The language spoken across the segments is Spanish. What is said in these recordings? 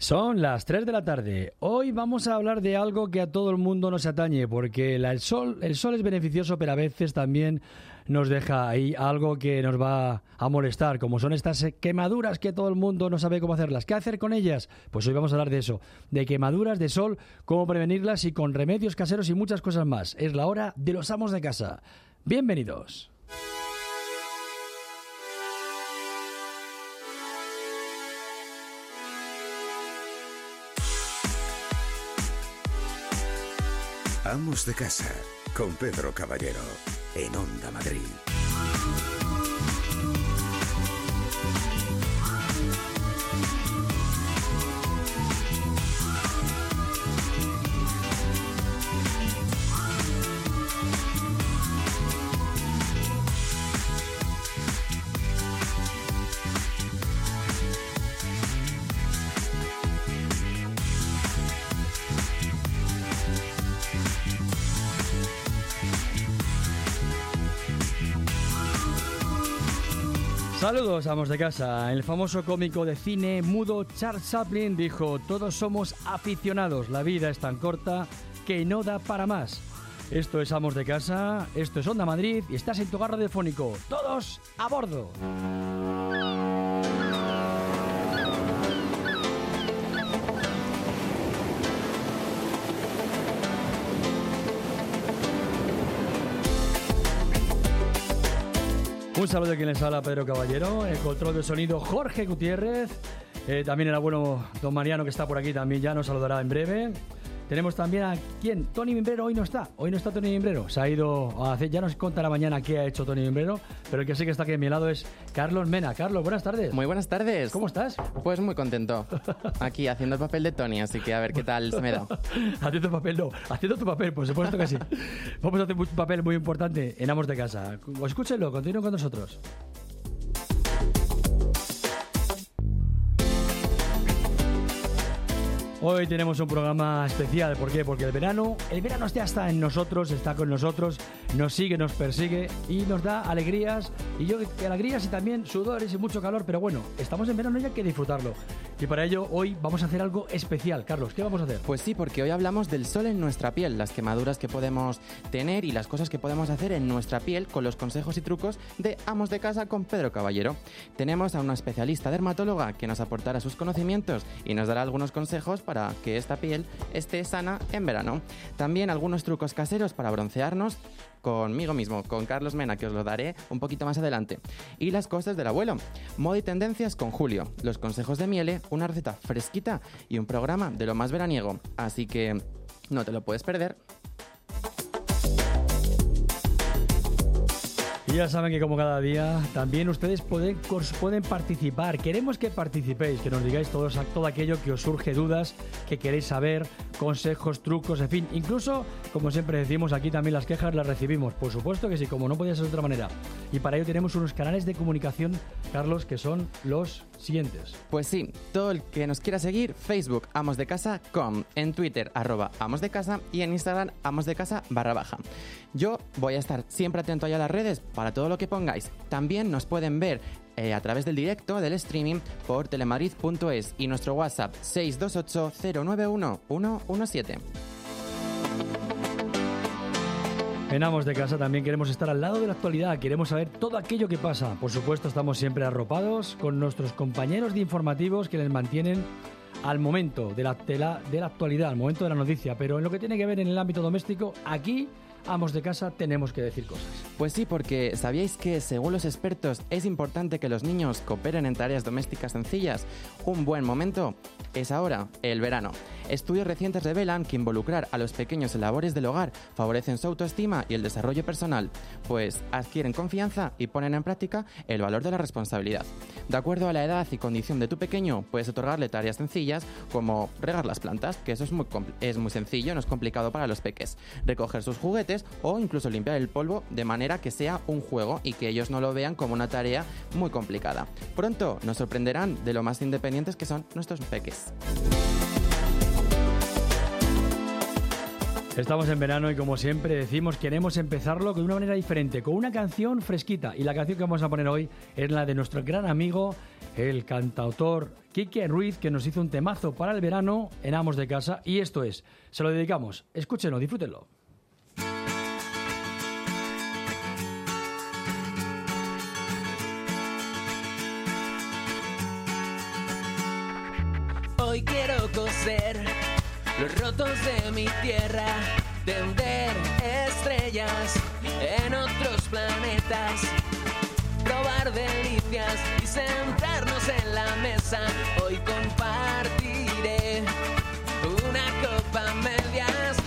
Son las 3 de la tarde. Hoy vamos a hablar de algo que a todo el mundo nos atañe, porque el, sol, el sol es beneficioso, pero a veces también nos deja ahí algo que nos va a molestar, como son estas quemaduras que todo el mundo no sabe cómo hacerlas. ¿Qué hacer con ellas? Pues hoy vamos a hablar de eso, de quemaduras de sol, cómo prevenirlas y con remedios caseros y muchas cosas más. Es la hora de los amos de casa. Bienvenidos. Amos de Casa, con Pedro Caballero, en Onda Madrid. Saludos, amos de casa. El famoso cómico de cine mudo Charles Chaplin dijo, todos somos aficionados, la vida es tan corta que no da para más. Esto es Amos de Casa, esto es Onda Madrid y estás en tu garro de fónico. Todos a bordo. Un saludo a quien les habla Pedro Caballero, el control de sonido Jorge Gutiérrez, eh, también el abuelo don Mariano que está por aquí también ya nos saludará en breve. Tenemos también a quién, Tony Mimbrero hoy no está, hoy no está Tony Mimbrero, se ha ido a hacer, ya nos contará mañana qué ha hecho Tony Mimbrero, pero el que sí que está aquí a mi lado es Carlos Mena. Carlos, buenas tardes. Muy buenas tardes. ¿Cómo estás? Pues muy contento, aquí haciendo el papel de Tony, así que a ver qué tal se me da. haciendo papel, no, haciendo tu papel, por supuesto que sí. Vamos a hacer un papel muy importante en Amos de Casa. Escúchenlo, continúen con nosotros. Hoy tenemos un programa especial, ¿por qué? Porque el verano, el verano ya está en nosotros, está con nosotros, nos sigue, nos persigue y nos da alegrías, y yo alegrías y también sudores y mucho calor, pero bueno, estamos en verano y hay que disfrutarlo. Y para ello hoy vamos a hacer algo especial. Carlos, ¿qué vamos a hacer? Pues sí, porque hoy hablamos del sol en nuestra piel, las quemaduras que podemos tener y las cosas que podemos hacer en nuestra piel con los consejos y trucos de Amos de Casa con Pedro Caballero. Tenemos a una especialista dermatóloga que nos aportará sus conocimientos y nos dará algunos consejos para que esta piel esté sana en verano. También algunos trucos caseros para broncearnos conmigo mismo, con Carlos Mena, que os lo daré un poquito más adelante. Y las cosas del abuelo. Moda y tendencias con Julio. Los consejos de Miele, una receta fresquita y un programa de lo más veraniego. Así que no te lo puedes perder. Y ya saben que como cada día, también ustedes pueden, pueden participar. Queremos que participéis, que nos digáis todos, todo aquello que os surge dudas, que queréis saber, consejos, trucos, en fin. Incluso, como siempre decimos, aquí también las quejas las recibimos. Por supuesto que sí, como no podía ser de otra manera. Y para ello tenemos unos canales de comunicación, Carlos, que son los siguientes. Pues sí, todo el que nos quiera seguir, Facebook Amos de Casa com, en Twitter arroba Amos de Casa y en Instagram Amos de Casa barra baja. Yo voy a estar siempre atento allá a las redes para todo lo que pongáis. También nos pueden ver eh, a través del directo, del streaming, por telemadrid.es y nuestro WhatsApp 628 091 117. En Amos de Casa también queremos estar al lado de la actualidad, queremos saber todo aquello que pasa. Por supuesto, estamos siempre arropados con nuestros compañeros de informativos que les mantienen al momento de la, de la, de la actualidad, al momento de la noticia. Pero en lo que tiene que ver en el ámbito doméstico, aquí amos de casa tenemos que decir cosas. Pues sí, porque ¿sabíais que según los expertos es importante que los niños cooperen en tareas domésticas sencillas? Un buen momento es ahora, el verano. Estudios recientes revelan que involucrar a los pequeños en labores del hogar favorecen su autoestima y el desarrollo personal, pues adquieren confianza y ponen en práctica el valor de la responsabilidad. De acuerdo a la edad y condición de tu pequeño, puedes otorgarle tareas sencillas como regar las plantas, que eso es muy, es muy sencillo, no es complicado para los peques, recoger sus juguetes o incluso limpiar el polvo de manera que sea un juego y que ellos no lo vean como una tarea muy complicada. Pronto nos sorprenderán de lo más independientes que son nuestros peques. Estamos en verano y como siempre decimos queremos empezarlo de una manera diferente, con una canción fresquita. Y la canción que vamos a poner hoy es la de nuestro gran amigo, el cantautor Quique Ruiz, que nos hizo un temazo para el verano en Amos de Casa. Y esto es, se lo dedicamos. Escúchenlo, disfrútenlo. Hoy quiero coser los rotos de mi tierra, tender estrellas en otros planetas, probar delicias y sentarnos en la mesa. Hoy compartiré una copa medias.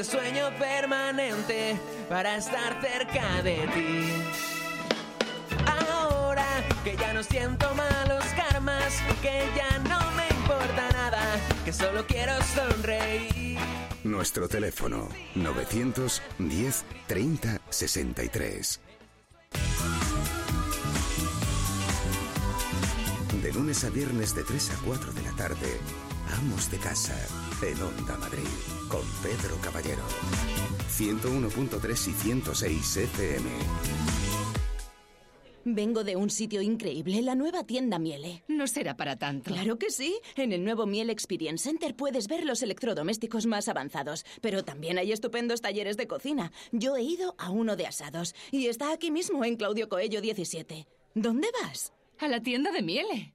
Este sueño permanente para estar cerca de ti. Ahora que ya no siento malos karmas, que ya no me importa nada, que solo quiero sonreír. Nuestro teléfono 910 30 63. De lunes a viernes de 3 a 4 de la tarde, Amos de Casa, en Onda Madrid, con Pedro Caballero. 101.3 y 106 FM. Vengo de un sitio increíble, la nueva tienda Miele. No será para tanto. Claro que sí. En el nuevo Miele Experience Center puedes ver los electrodomésticos más avanzados, pero también hay estupendos talleres de cocina. Yo he ido a uno de asados y está aquí mismo en Claudio Coello 17. ¿Dónde vas? A la tienda de Miele.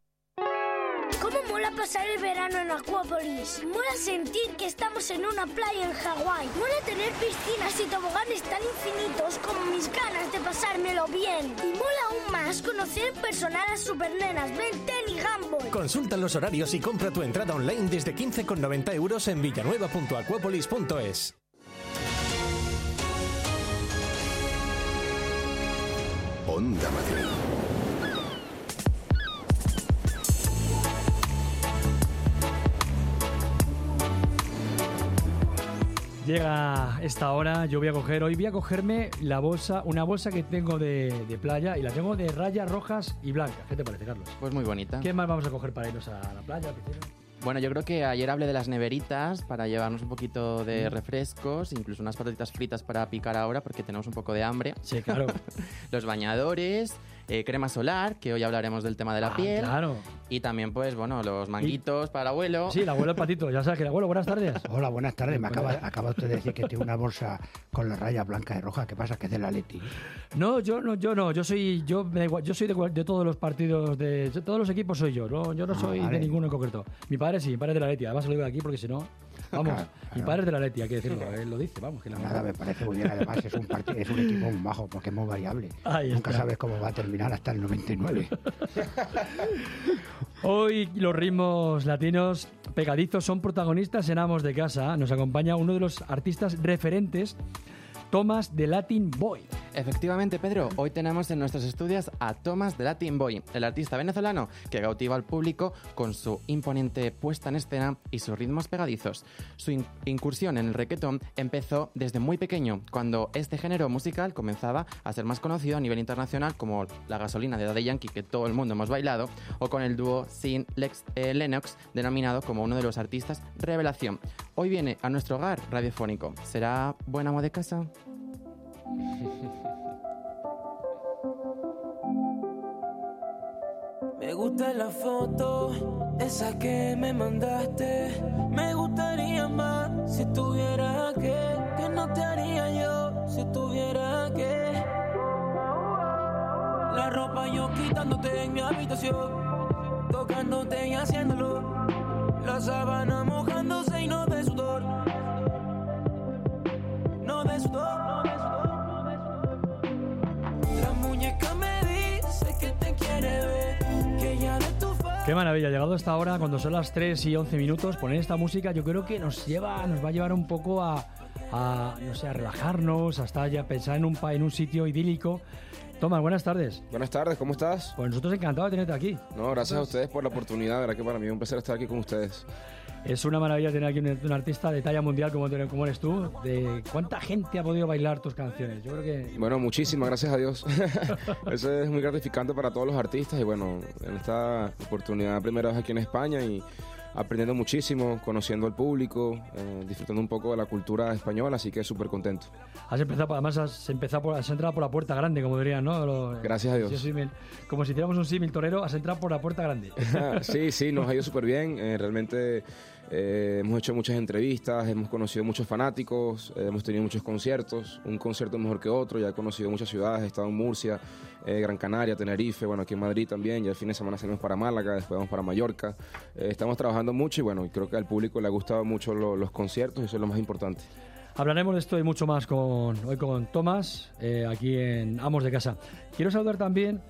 ¿Cómo mola pasar el verano en Acuópolis? Mola sentir que estamos en una playa en Hawái. Mola tener piscinas y toboganes tan infinitos como mis ganas de pasármelo bien. Y mola aún más conocer en persona a las supernenas Ben 10 y Gumball. Consulta los horarios y compra tu entrada online desde 15,90 euros en villanueva.acuapolis.es. Onda Madrid. Llega esta hora, yo voy a coger, hoy voy a cogerme la bolsa, una bolsa que tengo de, de playa y la tengo de rayas rojas y blancas. ¿Qué te parece, Carlos? Pues muy bonita. ¿Qué más vamos a coger para irnos a la playa, piscina? Bueno, yo creo que ayer hablé de las neveritas para llevarnos un poquito de Mm. refrescos, incluso unas patatitas fritas para picar ahora porque tenemos un poco de hambre. Sí, claro. Los bañadores, eh, crema solar, que hoy hablaremos del tema de la Ah, piel. Claro. Y también, pues, bueno, los manguitos para el abuelo. Sí, el abuelo Patito. Ya sabes que el abuelo, buenas tardes. Hola, buenas tardes. Me acaba, usted de decir que tiene una bolsa con las rayas blancas y rojas. ¿Qué pasa? Que es de la Leti. No, yo no, yo no, yo soy, yo me da igual, yo soy de, todos los partidos, de, de todos los equipos soy yo, no, yo no Ah, soy vale. de ninguno en concreto. Mi padre sí, mi padre es de la Leti, además lo digo aquí porque si no, vamos, Claro, mi claro. padre es de la Leti, hay que decirlo, él lo dice, vamos, que la Nada, me parece muy bien. Además, es un, parti- es un equipo muy bajo porque es muy variable. Ahí Nunca está. sabes cómo va a terminar hasta el 99. Hoy los ritmos latinos pegadizos son protagonistas en Amos de Casa. Nos acompaña uno de los artistas referentes, Thomas de Latin Boy. Efectivamente, Pedro, hoy tenemos en nuestros estudios a Thomas de Latin Boy, el artista venezolano que cautiva al público con su imponente puesta en escena y sus ritmos pegadizos. Su in- incursión en el reggaetón empezó desde muy pequeño, cuando este género musical comenzaba a ser más conocido a nivel internacional como la gasolina de Daddy Yankee que todo el mundo hemos bailado, o con el dúo Sin Lex, eh, Lennox, denominado como uno de los artistas revelación. Hoy viene a nuestro hogar radiofónico. ¿Será buen amo de casa? Me gusta la foto, esa que me mandaste. Me gustaría más si tuviera que, que no te haría yo si tuviera que. La ropa yo quitándote en mi habitación, tocándote y haciéndolo. La sábana mojándose Qué maravilla, llegado hasta ahora, cuando son las 3 y 11 minutos, poner esta música yo creo que nos lleva, nos va a llevar un poco a, a, no sé, a relajarnos, hasta ya pensar en un, en un sitio idílico. Tomás, buenas tardes. Buenas tardes, ¿cómo estás? Pues nosotros encantados de tenerte aquí. No, gracias a ustedes por la oportunidad, de verdad que para mí es un placer estar aquí con ustedes. Es una maravilla tener aquí un, un artista de talla mundial como, como eres tú. De ¿Cuánta gente ha podido bailar tus canciones? Yo creo que... Bueno, muchísimas gracias a Dios. Eso es muy gratificante para todos los artistas y bueno, en esta oportunidad primera vez aquí en España y aprendiendo muchísimo, conociendo al público, eh, disfrutando un poco de la cultura española, así que súper contento. Has empezado, además has empezado por, has entrado por la puerta grande, como dirían, ¿no? Lo- Gracias a Dios. Sí, bien. como si hiciéramos un símil torero, has entrado por la puerta grande. sí, sí, nos ha ido súper bien. eh, realmente eh, hemos hecho muchas entrevistas, hemos conocido muchos fanáticos, eh, hemos tenido muchos conciertos, un concierto mejor que otro, ya he conocido muchas ciudades, he estado en Murcia, eh, Gran Canaria, Tenerife, bueno, aquí en Madrid también, ya el fin de semana salimos para Málaga, después vamos para Mallorca. Estamos trabajando mucho y bueno, creo que al público le ha gustado mucho lo- los conciertos y eso es lo más importante. Hablaremos de esto y mucho más con, hoy con Tomás, aquí en Amos de Casa. Quiero saludar también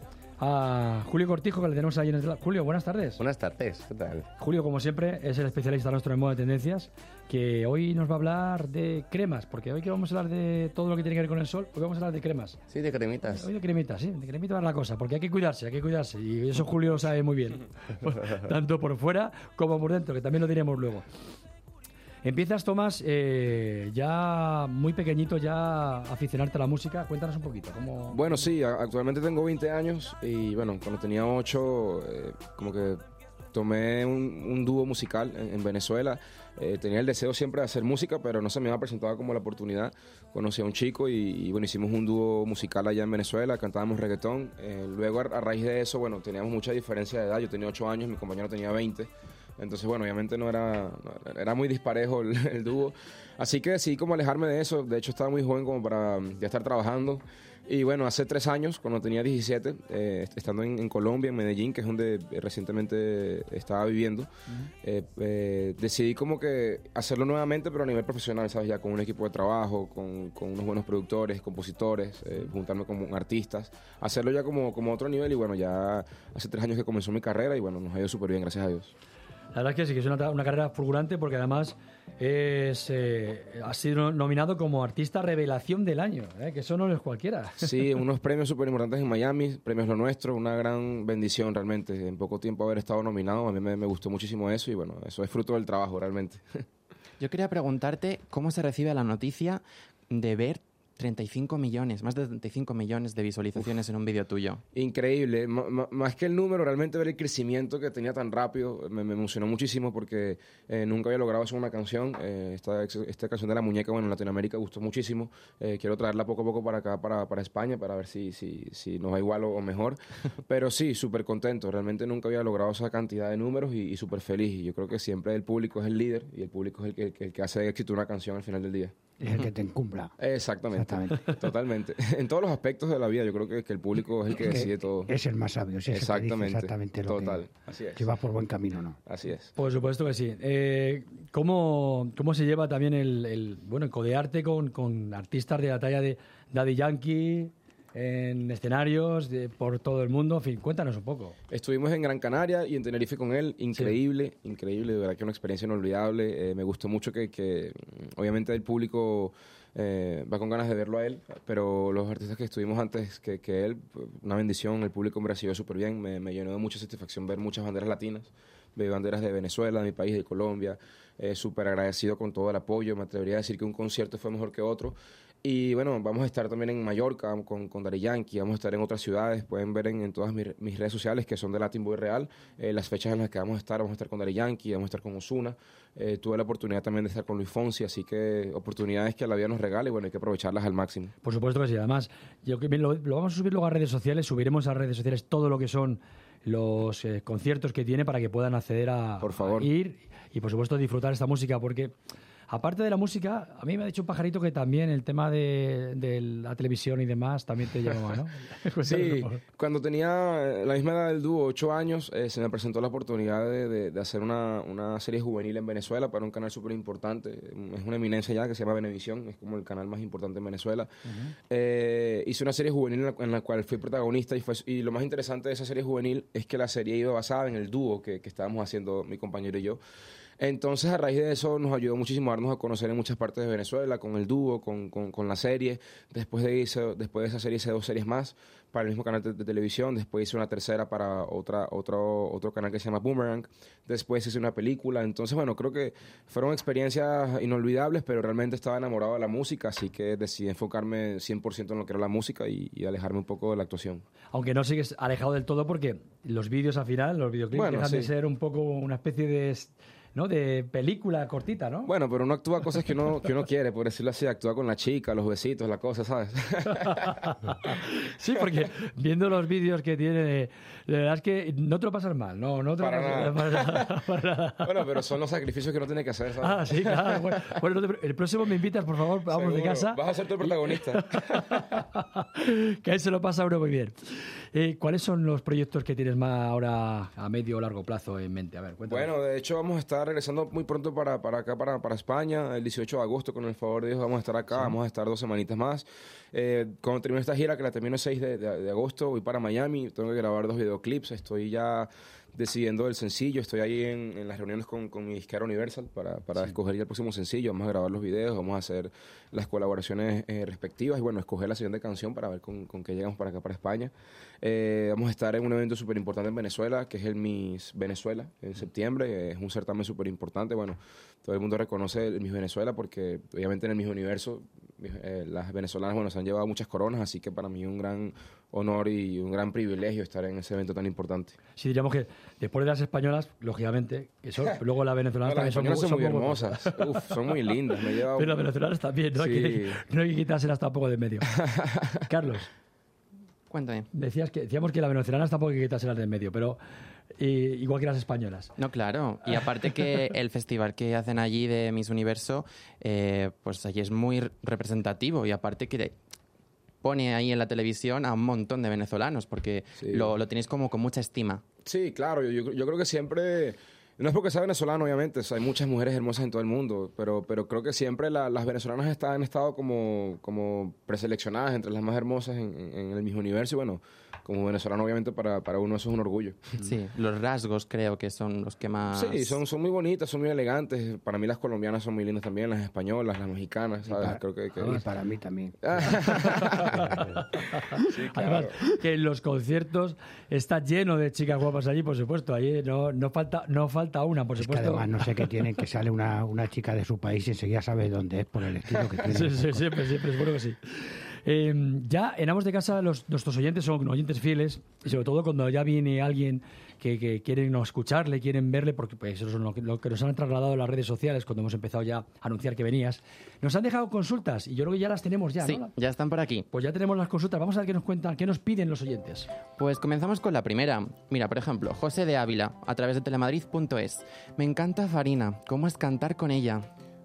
a Julio Cortijo, que le tenemos ahí en el... Julio, buenas tardes. Buenas tardes, ¿qué tal? Julio, como siempre, es el especialista nuestro en moda de tendencias, que hoy nos va a hablar de cremas, porque hoy que vamos a hablar de todo lo que tiene que ver con el sol, hoy vamos a hablar de cremas. Sí, de cremitas. Hoy de cremitas, sí, de cremitas va la cosa, porque hay que cuidarse, hay que cuidarse, y eso Julio lo sabe muy bien, tanto por fuera como por dentro, que también lo diremos luego. Empiezas, Tomás, eh, ya muy pequeñito, ya aficionarte a la música. Cuéntanos un poquito. ¿cómo... Bueno, sí, actualmente tengo 20 años y bueno, cuando tenía 8, eh, como que tomé un, un dúo musical en, en Venezuela. Eh, tenía el deseo siempre de hacer música, pero no se me había presentado como la oportunidad. Conocí a un chico y, y, bueno, hicimos un dúo musical allá en Venezuela, cantábamos reggaetón. Eh, luego, a, a raíz de eso, bueno, teníamos mucha diferencia de edad. Yo tenía 8 años, mi compañero tenía 20. Entonces, bueno, obviamente no era, era muy disparejo el, el dúo. Así que decidí como alejarme de eso. De hecho, estaba muy joven como para ya estar trabajando. Y bueno, hace tres años, cuando tenía 17, eh, estando en, en Colombia, en Medellín, que es donde recientemente estaba viviendo, eh, eh, decidí como que hacerlo nuevamente, pero a nivel profesional, ¿sabes? Ya con un equipo de trabajo, con, con unos buenos productores, compositores, eh, juntarme con artistas, hacerlo ya como, como otro nivel. Y bueno, ya hace tres años que comenzó mi carrera y bueno, nos ha ido súper bien, gracias a Dios. La verdad es que sí, que es una, una carrera fulgurante porque además es, eh, ha sido nominado como artista revelación del año, ¿eh? que eso no es cualquiera. Sí, unos premios súper importantes en Miami, premios lo nuestro, una gran bendición realmente. En poco tiempo haber estado nominado, a mí me, me gustó muchísimo eso y bueno, eso es fruto del trabajo realmente. Yo quería preguntarte cómo se recibe la noticia de ver 35 millones, más de 35 millones de visualizaciones en un vídeo tuyo. Increíble, m- más que el número, realmente ver el crecimiento que tenía tan rápido me, me emocionó muchísimo porque eh, nunca había logrado hacer una canción. Eh, esta, esta canción de la muñeca, bueno, en Latinoamérica gustó muchísimo. Eh, quiero traerla poco a poco para acá, para, para España, para ver si, si, si nos va igual o, o mejor. Pero sí, súper contento. Realmente nunca había logrado esa cantidad de números y, y súper feliz. Y yo creo que siempre el público es el líder y el público es el que, el que hace éxito una canción al final del día. Es el que te encumbra. Exactamente. Totalmente. En todos los aspectos de la vida, yo creo que, que el público es el que decide todo. Es el más sabio, sí, es el que dice Exactamente. exactamente lo Total. que, Así es. si vas por buen camino no. Así es. Por supuesto que sí. Eh, ¿cómo, ¿Cómo se lleva también el, el, bueno, el codearte con, con artistas de la talla de Daddy Yankee, en escenarios de- por todo el mundo. En fin, cuéntanos un poco. Estuvimos en Gran Canaria y en Tenerife con él. Increíble, increíble. De verdad que una experiencia inolvidable. Eh, me gustó mucho que, que, obviamente, el público eh, va con ganas de verlo a él. Pero los artistas que estuvimos antes que, que él, una bendición. El público me recibió súper bien. Me, me llenó de mucha satisfacción ver muchas banderas latinas. Ver banderas de Venezuela, de mi país, de Colombia. Eh, súper agradecido con todo el apoyo. Me atrevería a decir que un concierto fue mejor que otro. Y bueno, vamos a estar también en Mallorca con, con Daddy Yankee, vamos a estar en otras ciudades, pueden ver en, en todas mis, mis redes sociales que son de Latin Boy Real, eh, las fechas en las que vamos a estar, vamos a estar con Daddy Yankee, vamos a estar con Osuna, eh, tuve la oportunidad también de estar con Luis Fonsi, así que oportunidades que la vida nos regala y bueno, hay que aprovecharlas al máximo. Por supuesto que sí. Además, yo lo, lo vamos a subir luego a redes sociales, subiremos a redes sociales todo lo que son los eh, conciertos que tiene para que puedan acceder a, Por favor. a ir y por supuesto disfrutar esta música porque aparte de la música, a mí me ha dicho un pajarito que también el tema de, de la televisión y demás también te llamaba, ¿no? Sí, cuando tenía eh, la misma edad del dúo, ocho años, eh, se me presentó la oportunidad de, de- de hacer una, una serie juvenil en Venezuela para un canal súper importante. Es una eminencia ya que se llama Venevisión, es como el canal más importante en Venezuela. Eh, hice una serie juvenil en la, en la cual fui protagonista y, fue, y lo más interesante de esa serie juvenil es que la serie iba basada en el dúo que, que estábamos haciendo mi compañero y yo. Entonces, a raíz de eso, nos ayudó muchísimo a darnos a conocer en muchas partes de Venezuela, con el dúo, con, con, con la serie. Después de, hice- después de esa serie hice dos series más para el mismo canal de, de televisión. Después hice una tercera para otra, otro, otro canal que se llama Boomerang. Después hice una película. Entonces, bueno, creo que fueron experiencias inolvidables, pero realmente estaba enamorado de la música, así que decidí enfocarme 100% en lo que era la música y, y alejarme un poco de la actuación. Aunque no sigues alejado del todo porque los vídeos al final, los videoclips Bueno, dejan de ser un poco una especie de, ¿no? de película cortita, ¿no? Bueno, pero uno actúa cosas que uno, que uno quiere, por decirlo así. Actúa con la chica, los besitos, la cosa, ¿sabes? Sí, porque viendo los vídeos que tiene, la verdad es que no te lo pasas mal, no, no te lo Para pasas- nada. para nada, para nada. Bueno, pero son los sacrificios que uno tiene que hacer, ¿sabes? Ah, sí, claro. Bueno, bueno, el próximo me invitas, por favor, vamos de casa. Vas a ser tu protagonista. que ahí se lo pasa a uno muy bien. Eh, ¿Cuáles son los proyectos que tienes más ahora a medio o largo plazo en mente? A ver, cuéntame. Bueno, de hecho vamos a estar regresando muy pronto para, para acá, para, para España, el 18 de agosto, con el favor de Dios vamos a estar acá, vamos a estar dos semanitas más. Eh, cuando termine esta gira, que la termino el 6 de, de- de agosto, voy para Miami, tengo que grabar dos videoclips, estoy ya decidiendo el sencillo, estoy ahí en, en las reuniones con, con mi disquera Universal para, para escoger ya el próximo sencillo, vamos a grabar los videos, vamos a hacer las colaboraciones eh, respectivas y bueno, escoger la siguiente canción para ver con, con qué llegamos para acá, para España. Eh, vamos a estar en un evento súper importante en Venezuela, que es el Miss Venezuela, en septiembre. Es un certamen súper importante. Bueno, todo el mundo reconoce el Miss Venezuela porque obviamente en el Miss Universo eh, las venezolanas bueno, se han llevado muchas coronas, así que para mí es un gran honor y un gran privilegio estar en ese evento tan importante. Sí, diríamos que después de las españolas, lógicamente, que son, luego las venezolanas No, las también españolas son muy muy hermosas, Uf, son muy lindas. Me he llevado- Pero las venezolanas también, no, hay, Sí. que, no hay que quitárselas tampoco de en medio. Carlos. Cuéntame. Decías que, decíamos que las venezolanas tampoco hay que quitárselas de en medio, pero eh, igual que las españolas. No, claro. Y aparte que el festival que hacen allí de Miss Universo, eh, pues allí es muy representativo y aparte que pone ahí en la televisión a un montón de venezolanos porque Sí. lo, lo tenéis como con mucha estima. Sí, claro, yo, yo- yo creo que siempre, no es porque sea venezolano, obviamente, o sea, hay muchas mujeres hermosas en todo el mundo, pero, pero creo que siempre la- las venezolanas están, han estado como, como preseleccionadas entre las más hermosas en, en- en el mismo universo y bueno, como venezolano obviamente para, para uno eso es un orgullo. Sí, los rasgos creo que son los que más... Sí, son, son muy bonitas, son muy elegantes. Para mí las colombianas son muy lindas también, las españolas, las mexicanas, ¿sabes? para- creo que, que- y para mí también. Sí, claro. Además, que en los conciertos está lleno de chicas guapas allí, por supuesto. Ahí no, no, falta, no falta una, por Es que supuesto. además no sé qué tienen, que sale una, una chica de su país y enseguida sabes dónde es por el estilo que tiene. Sí, sí, siempre, siempre, seguro que sí. Eh, ya en Amos de Casa los, nuestros oyentes son oyentes fieles y sobre todo cuando ya viene alguien que, que quieren no escucharle, quieren verle, porque pues, eso es lo que, lo que nos han trasladado las redes sociales cuando hemos empezado ya a anunciar que venías. Nos han dejado consultas y yo creo que ya las tenemos ya, Sí, ¿no? ya están por aquí. Pues ya tenemos las consultas. Vamos a ver qué nos cuentan, qué nos piden los oyentes. Pues comenzamos con la primera. Mira, por ejemplo, José de Ávila, a través de telemadrid.es. Me encanta Farina, ¿cómo es cantar con ella?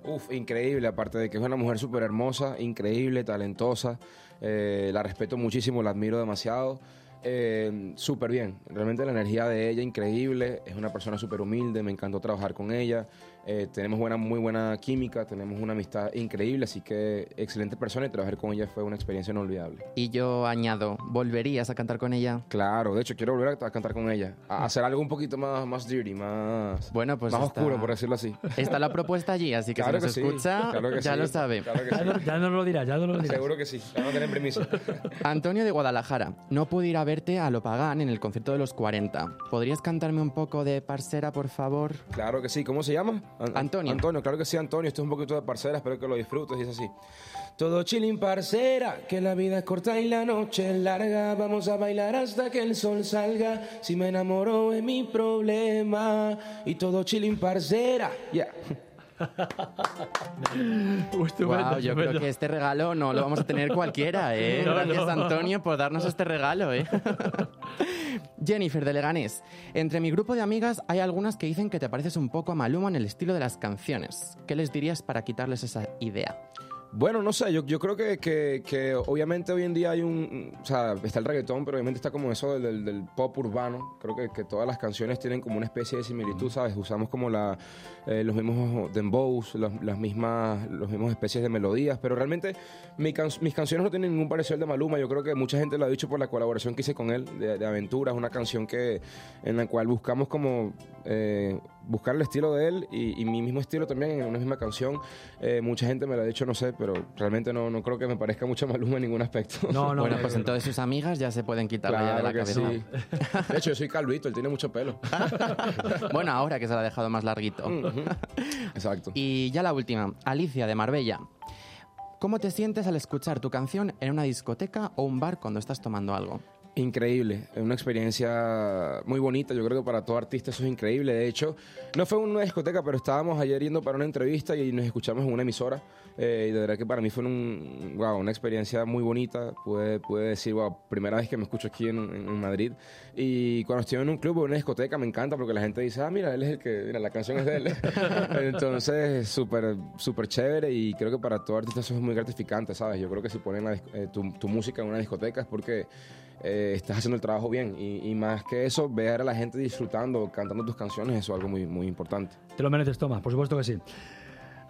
Uf, increíble, aparte de que es una mujer súper hermosa, increíble, talentosa, eh, la respeto muchísimo, la admiro demasiado. eh, súper bien. Realmente la energía de ella increíble. Es una persona súper humilde. Me encantó trabajar con ella. Eh, tenemos buena, muy buena química. Tenemos una amistad increíble. Así que excelente persona y trabajar con ella fue una experiencia inolvidable. Y yo añado, ¿volverías a cantar con ella? Claro, de hecho quiero volver a, a cantar con ella. A hacer algo un poquito más, más dirty, más, Bueno, pues más está- oscuro, por decirlo así. Está la propuesta allí, así que Claro si nos que sí, escucha, claro que ya sí, lo sabe. claro que Ya, sí. no, ya no lo dirás, ya no lo dirás. Seguro que sí. Vamos a tener premisa. Antonio de Guadalajara, no pude ir a verte a Lo Pagán en el concierto de los 40. ¿Podrías cantarme un poco de Parcera, por favor? Claro que sí. ¿Cómo se llama? An- Antonio. Antonio, claro que sí, Antonio. Esto es un poquito de parcera, espero que lo disfrutes y es así. Todo chilling parcera, que la vida es corta y la noche es larga. Vamos a bailar hasta que el sol salga. Si me enamoro es mi problema. Y todo chilling parcera. Yeah. Wow, yo creo que este regalo no lo vamos a tener cualquiera, ¿eh? Gracias. Antonio, por darnos este regalo, ¿eh? Jennifer de Leganés. Entre mi grupo de amigas hay algunas que dicen que te pareces un poco a Maluma en el estilo de las canciones. ¿Qué les dirías para quitarles esa idea? Bueno, no sé, yo, yo creo que, que- que obviamente hoy en día hay un, o sea, está el reggaetón, pero obviamente está como eso del, del- del pop urbano. Creo que, que todas las canciones tienen como una especie de similitud, ¿sabes? Usamos como la, eh, los mismos dembows, los, las mismas, los mismos especies de melodías, pero realmente mi can- mis canciones no tienen ningún parecido al de Maluma. Yo creo que mucha gente lo ha dicho por la colaboración que hice con él de, de Aventuras, una canción que en la cual buscamos como eh, buscar el estilo de él y, y mi mismo estilo también en una misma canción. Eh, mucha gente me lo ha dicho, no sé, pero realmente no, no creo que me parezca mucho a Maluma en ningún aspecto. bueno, pues entonces sus amigas ya se pueden quitar ya de la Claro que cabeza. sí. De hecho, yo soy calvito, él tiene mucho pelo. bueno, ahora que se la ha dejado más larguito. Exacto. Y ya la última, Alicia de Marbella. ¿Cómo te sientes al escuchar tu canción en una discoteca o un bar cuando estás tomando algo? Increíble, es una experiencia muy bonita, yo creo que para todo artista eso es increíble, de hecho, no fue una discoteca, pero estábamos ayer yendo para una entrevista y nos escuchamos en una emisora, eh, y de verdad que para mí fue un, wow, una experiencia muy bonita, pude, pude decir, wow, primera vez que me escucho aquí en, en Madrid, y cuando estoy en un club o en una discoteca me encanta porque la gente dice, ah, mira, él es el que, mira, la canción es de él, entonces súper, súper chévere y creo que para todo artista eso es muy gratificante, ¿sabes? Yo creo que si ponen la eh, tu, tu música en una discoteca es porque eh, estás haciendo el trabajo bien y, y más que eso, ver a la gente disfrutando, cantando tus canciones, eso es algo muy, muy importante. Te lo mereces, Tomás, por supuesto que sí.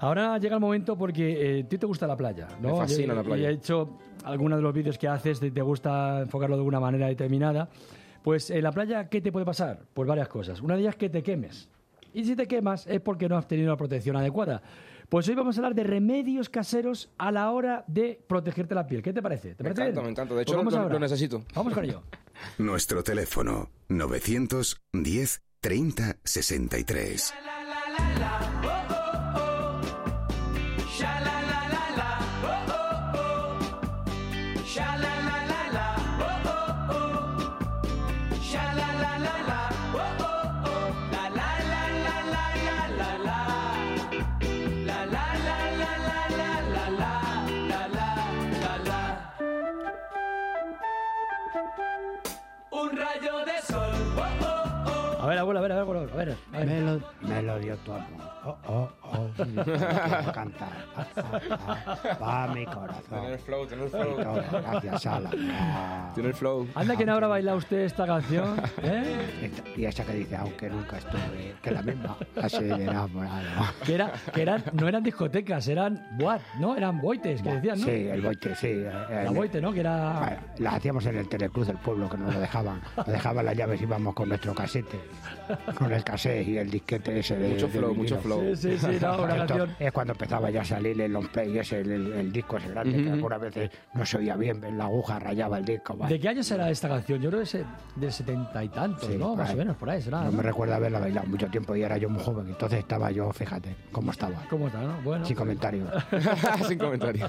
Ahora llega el momento porque eh, a ti te gusta la playa, ¿no? Me fascina Y- la playa. Y he hecho algunos de los vídeos que haces, te, te gusta enfocarlo de alguna manera determinada. Pues en la playa, ¿qué te puede pasar? Pues varias cosas. Una de ellas es que te quemes. Y si te quemas es porque no has tenido la protección adecuada. Pues hoy vamos a hablar de remedios caseros a la hora de protegerte la piel. ¿Qué te parece? ¿Te Me parece encanta, bien? me encanta. De Pues hecho, vamos lo, lo necesito. Vamos con ello. Nuestro teléfono 910 30 63. Sha Me lo, me lo dio tu amor. Oh, oh, Quiero cantar. Va mi corazón. Tiene el flow, tiene el Y flow. todo gracias a la... Ah. Tiene el flow. Anda que no habrá bailado usted esta canción, ¿eh? Y esa que dice, aunque nunca estuve, que la misma, así de enamorado. Que, era, que eran, no eran discotecas, eran boat, ¿no? Eran boites, que decían, ¿no? Sí, el boite, sí. La boite, ¿no? Que era... Las hacíamos en el Telecruz del pueblo, que nos lo dejaban. Nos dejaban las llaves y íbamos con nuestro casete. Con el cassette y el disquete ese de Mucho de flow, vinilo. mucho flow. Sí, sí, sí, una canción... Es cuando empezaba ya a salir el long play, ese, el, el- el disco ese grande, que algunas veces no se oía bien, la aguja rayaba el disco. ¿De qué año será esta canción? Yo creo que es del setenta y tantos, Sí, ¿no? Más o menos, por ahí será. No ¿no? me recuerdo haberla bailado mucho tiempo y era yo muy joven, entonces estaba yo, fíjate, cómo estaba. ¿Cómo está, no? Bueno. Sin comentarios. Sin comentario.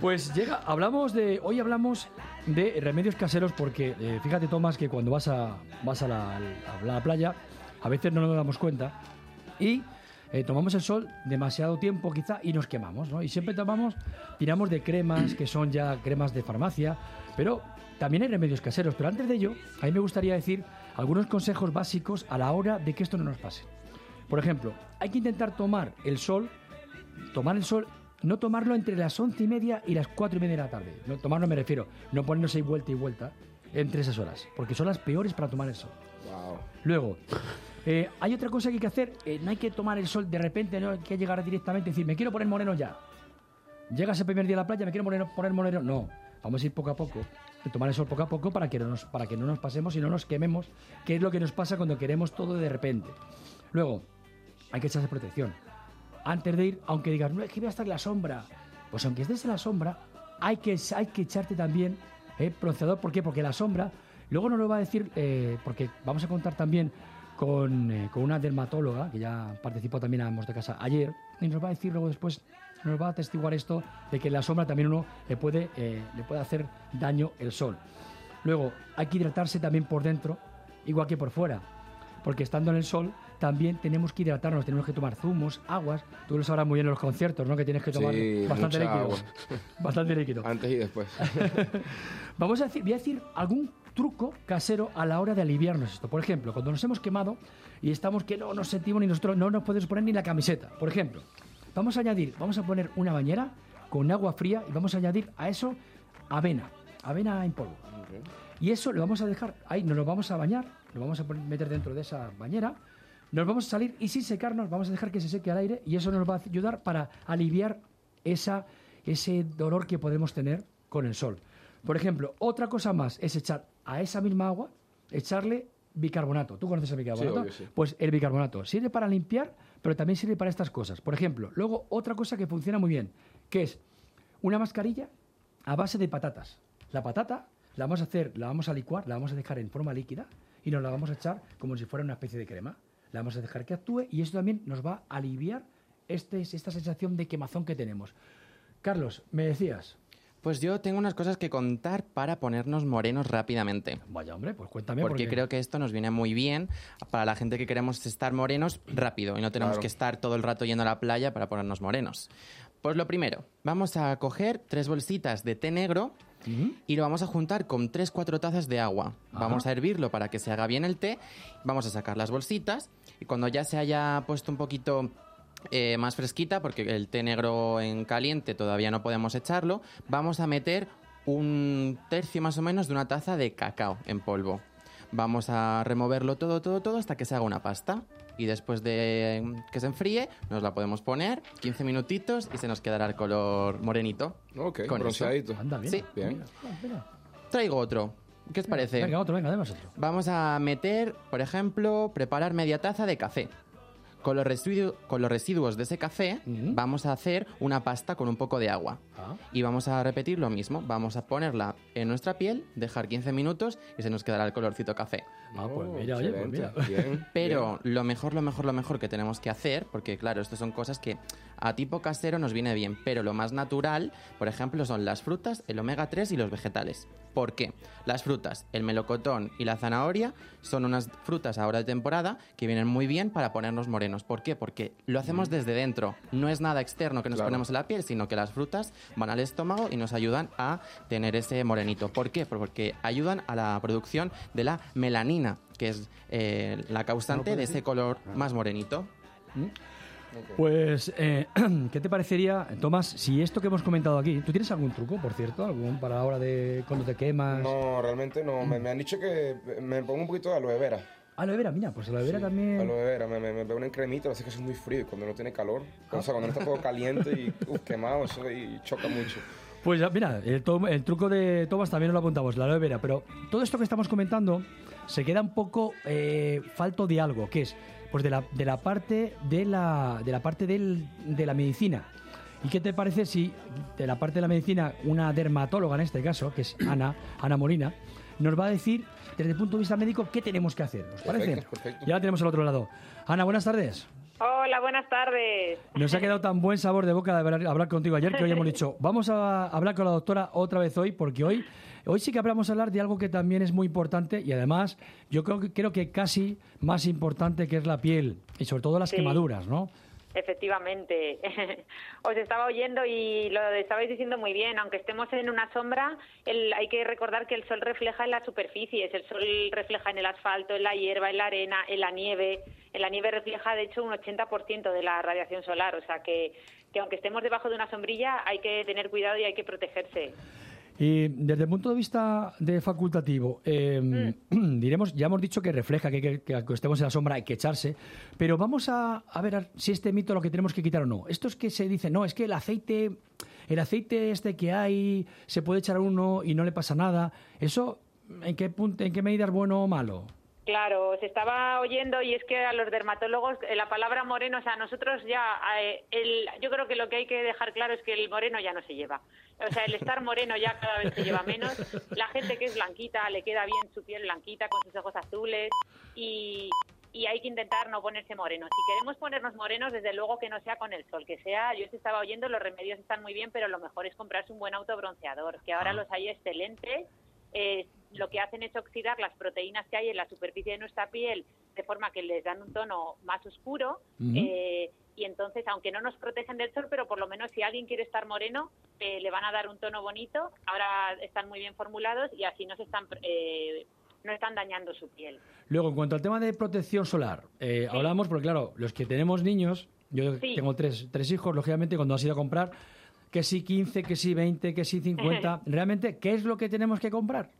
Pues llega, hablamos de, hoy hablamos de remedios caseros porque eh, fíjate Tomás que cuando vas a vas a la, a la playa a veces no nos damos cuenta y eh, tomamos el sol demasiado tiempo quizá y nos quemamos, ¿no? Y siempre tomamos, tiramos de cremas que son ya cremas de farmacia, pero también hay remedios caseros. Pero antes de ello, a mí me gustaría decir algunos consejos básicos a la hora de que esto no nos pase. Por ejemplo, hay que intentar tomar el sol tomar el sol, no tomarlo entre las once y media y las cuatro y media de la tarde. No, tomarlo me refiero, no ponernos ahí vuelta y vuelta, entre esas horas, porque son las peores para tomar el sol. Wow. Luego, eh, hay otra cosa que hay que hacer, eh, no hay que tomar el sol de repente, no hay que llegar directamente y decir, me quiero poner moreno ya. Llegas el primer día a la playa, me quiero moreno- poner moreno. No, vamos a ir poco a poco, tomar el sol poco a poco para que, no nos, para que no nos pasemos y no nos quememos, que es lo que nos pasa cuando queremos todo de repente. Luego, hay que echarse protección. Antes de ir, aunque digas, no, es que voy a estar en la sombra. Pues aunque estés en la sombra, hay que, hay que echarte también eh, bronceador. ¿Por qué? Porque la sombra, luego nos lo va a decir, eh, porque vamos a contar también con, eh, con una dermatóloga, que ya participó también a Amos de Casa ayer, y nos va a decir luego después, nos va a atestiguar esto de que en la sombra también uno le puede, eh, le puede hacer daño el sol. Luego, hay que hidratarse también por dentro, igual que por fuera. Porque estando en el sol, también tenemos que hidratarnos, tenemos que tomar zumos, aguas. Tú lo sabrás muy bien en los conciertos, ¿no? Que tienes que tomar Sí, bastante mucha líquido. agua. Bastante líquido. Antes y después. Vamos a decir, voy a decir algún truco casero a la hora de aliviarnos esto. Por ejemplo, cuando nos hemos quemado y estamos que no nos sentimos ni nosotros, no nos podemos poner ni la camiseta. Por ejemplo, vamos a añadir, vamos a poner una bañera con agua fría y vamos a añadir a eso avena, avena en polvo. Y eso lo vamos a dejar ahí, nos lo vamos a bañar, lo vamos a meter dentro de esa bañera, nos vamos a salir y sin secarnos vamos a dejar que se seque al aire y eso nos va a ayudar para aliviar esa, ese dolor que podemos tener con el sol. Por ejemplo, otra cosa más es echar a esa misma agua, echarle bicarbonato. ¿Tú conoces el bicarbonato? obvio, sí. Pues el bicarbonato sirve para limpiar, pero también sirve para estas cosas. Por ejemplo, luego otra cosa que funciona muy bien, que es una mascarilla a base de patatas. La patata la vamos a hacer, la vamos a licuar, la vamos a dejar en forma líquida y nos la vamos a echar como si fuera una especie de crema. La vamos a dejar que actúe y eso también nos va a aliviar este, esta sensación de quemazón que tenemos. Carlos, me decías. Pues yo tengo unas cosas que contar para ponernos morenos rápidamente. Vaya, hombre, pues cuéntame. Porque, creo que esto nos viene muy bien para la gente que queremos estar morenos rápido y no tenemos Claro. que estar todo el rato yendo a la playa para ponernos morenos. Pues lo primero, vamos a coger tres bolsitas de té negro y lo vamos a juntar con 3-4 tazas de agua. Vamos a hervirlo para que se haga bien el té. Vamos a sacar las bolsitas y cuando ya se haya puesto un poquito eh, más fresquita, porque el té negro en caliente todavía no podemos echarlo, vamos a meter un tercio más o menos de una taza de cacao en polvo. Vamos a removerlo todo, todo, todo hasta que se haga una pasta. Y después de que se enfríe, nos la podemos poner 15 minutitos y se nos quedará el color morenito. Ok, Con bronceadito. eso. Anda, bien. Sí. Bien. Traigo otro. ¿Qué os parece? Venga, otro, venga, además otro. Vamos a meter, por ejemplo, preparar media taza de café. Con los, residu- con los residuos de ese café vamos a hacer una pasta con un poco de agua. Ah. Y vamos a repetir lo mismo. Vamos a ponerla en nuestra piel, dejar 15 minutos y se nos quedará el colorcito café. Ah, pues Oh, mira, oye, pues mira. Bien, Pero lo mejor, lo mejor, lo mejor que tenemos que hacer, porque claro, estas son cosas que a tipo casero nos viene bien, pero lo más natural, por ejemplo, son las frutas, el omega 3 y los vegetales. ¿Por qué? Las frutas, el melocotón y la zanahoria son unas frutas ahora de temporada que vienen muy bien para ponernos morenos. ¿Por qué? Porque lo hacemos desde dentro. No es nada externo que nos Claro. ponemos en la piel, sino que las frutas van al estómago y nos ayudan a tener ese morenito. ¿Por qué? Porque ayudan a la producción de la melanina, que es eh, la causante de ese color más morenito. Pues, eh, ¿qué te parecería, Tomás, si esto que hemos comentado aquí, ¿tú tienes algún truco, por cierto, algún para la hora de cuando te quemas? No, realmente no. Me, me han dicho que me pongo un poquito de aloe vera. Aloe vera, mira, pues aloe vera también... Aloe vera, me, me, me veo una cremita, así que eso es muy frío y cuando no tiene calor. O sea, cuando no está todo caliente y uf, quemado, eso ahí choca mucho. Pues mira, el, el truco de Tomás también lo apuntamos, la aloe vera, pero todo esto que estamos comentando se queda un poco eh, falto de algo, que es pues de la, de la parte de la, de la parte del- de la medicina. ¿Y qué te parece si de la parte de la medicina una dermatóloga en este caso, que es Ana, Ana Molina, nos va a decir desde el punto de vista médico qué tenemos que hacer? ¿Os parece? Perfecto, perfecto. Ya la tenemos al otro lado. Ana, buenas tardes. Hola, buenas tardes. Nos ha quedado tan buen sabor de boca de hablar, hablar contigo ayer que hoy hemos dicho, vamos a hablar con la doctora otra vez hoy, porque hoy, hoy sí que a hablar de algo que también es muy importante y además yo creo que, creo que casi más importante que es la piel y sobre todo las Sí. quemaduras, ¿no? Efectivamente. Os estaba oyendo y lo estabais diciendo muy bien. Aunque estemos en una sombra, el- hay que recordar que el sol refleja en las superficies. El sol refleja en el asfalto, en la hierba, en la arena, en la nieve. En la nieve refleja, de hecho, un 80% de la radiación solar. O sea que, que aunque estemos debajo de una sombrilla, hay que tener cuidado y hay que protegerse. Y desde el punto de vista de facultativo, eh, Mm. diremos, ya hemos dicho que refleja que, que, que aunque estemos en la sombra hay que echarse, pero vamos a, a ver si este mito lo que tenemos que quitar o no. Esto es que se dice, no, es que el aceite, el aceite este que hay, se puede echar a uno y no le pasa nada. ¿Eso en qué, punto, en qué medida es bueno o malo? Claro, se estaba oyendo y es que a los dermatólogos eh, la palabra moreno, o sea, nosotros ya, eh, el, yo creo que lo que hay que dejar claro es que el moreno ya no se lleva. O sea, el estar moreno ya cada vez se lleva menos. La gente que es blanquita le queda bien su piel blanquita con sus ojos azules y, y hay que intentar no ponerse moreno. Si queremos ponernos morenos, desde luego que no sea con el sol, que sea, yo te estaba oyendo, los remedios están muy bien, pero lo mejor es comprarse un buen autobronceador, que ahora los hay excelentes. Eh, lo que hacen es oxidar las proteínas que hay en la superficie de nuestra piel de forma que les dan un tono más oscuro eh, y entonces aunque no nos protegen del sol pero por lo menos si alguien quiere estar moreno eh, le van a dar un tono bonito ahora están muy bien formulados y así no se están eh, no están dañando su piel Luego, en cuanto al tema de protección solar, eh, hablamos, porque claro, los que tenemos niños, yo Sí. tengo tres, tres hijos, lógicamente, cuando has ido a comprar, que si 15, que si 20, que si 50, realmente, ¿qué es lo que tenemos que comprar?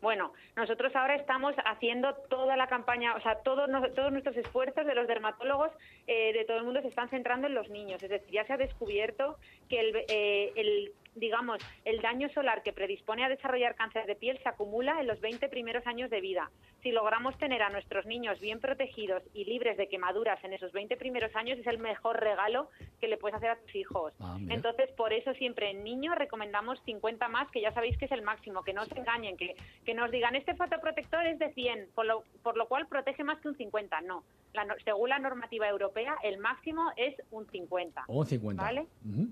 Bueno, nosotros ahora estamos haciendo toda la campaña, o sea, todos, nuestros esfuerzos de los dermatólogos eh, de todo el mundo se están centrando en los niños. Es decir, ya se ha descubierto que el, eh, el, digamos, el daño solar que predispone a desarrollar cáncer de piel se acumula en los 20 primeros años de vida. Si logramos tener a nuestros niños bien protegidos y libres de quemaduras en esos 20 primeros años, es el mejor regalo que le puedes hacer a tus hijos. Ah. Entonces, por eso siempre en niños recomendamos 50 más, que ya sabéis que es el máximo, que no se engañen, que, que nos digan, este fotoprotector es de 100, por lo, por lo cual protege más que un 50. No, la según la normativa europea, el máximo es un 50. O un 50. ¿Vale?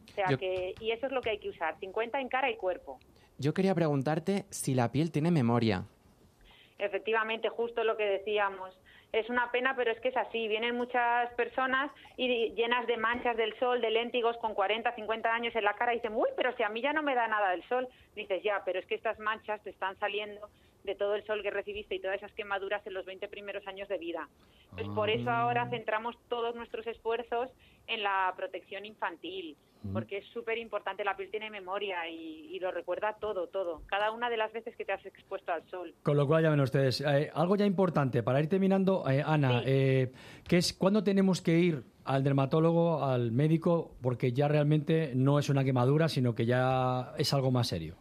O sea Yo- que, y eso es lo que hay que usar, 50 en cara y cuerpo. Yo quería preguntarte si la piel tiene memoria. Efectivamente, justo lo que decíamos. Es una pena, pero es que es así. Vienen muchas personas y llenas de manchas del sol, de léntigos con 40, 50 años en la cara y dicen, uy, pero si a mí ya no me da nada del sol. Dices, ya, pero es que estas manchas te están saliendo de todo el sol que recibiste y todas esas quemaduras en los 20 primeros años de vida. Pues por eso ahora centramos todos nuestros esfuerzos en la protección infantil, porque es súper importante. La piel tiene memoria y, y lo recuerda todo, todo. Cada una de las veces que te has expuesto al sol. Con lo cual, ya ven ustedes, eh, algo ya importante para ir terminando, eh, Ana, eh, que es cuándo tenemos que ir al dermatólogo, al médico, porque ya realmente no es una quemadura, sino que ya es algo más serio.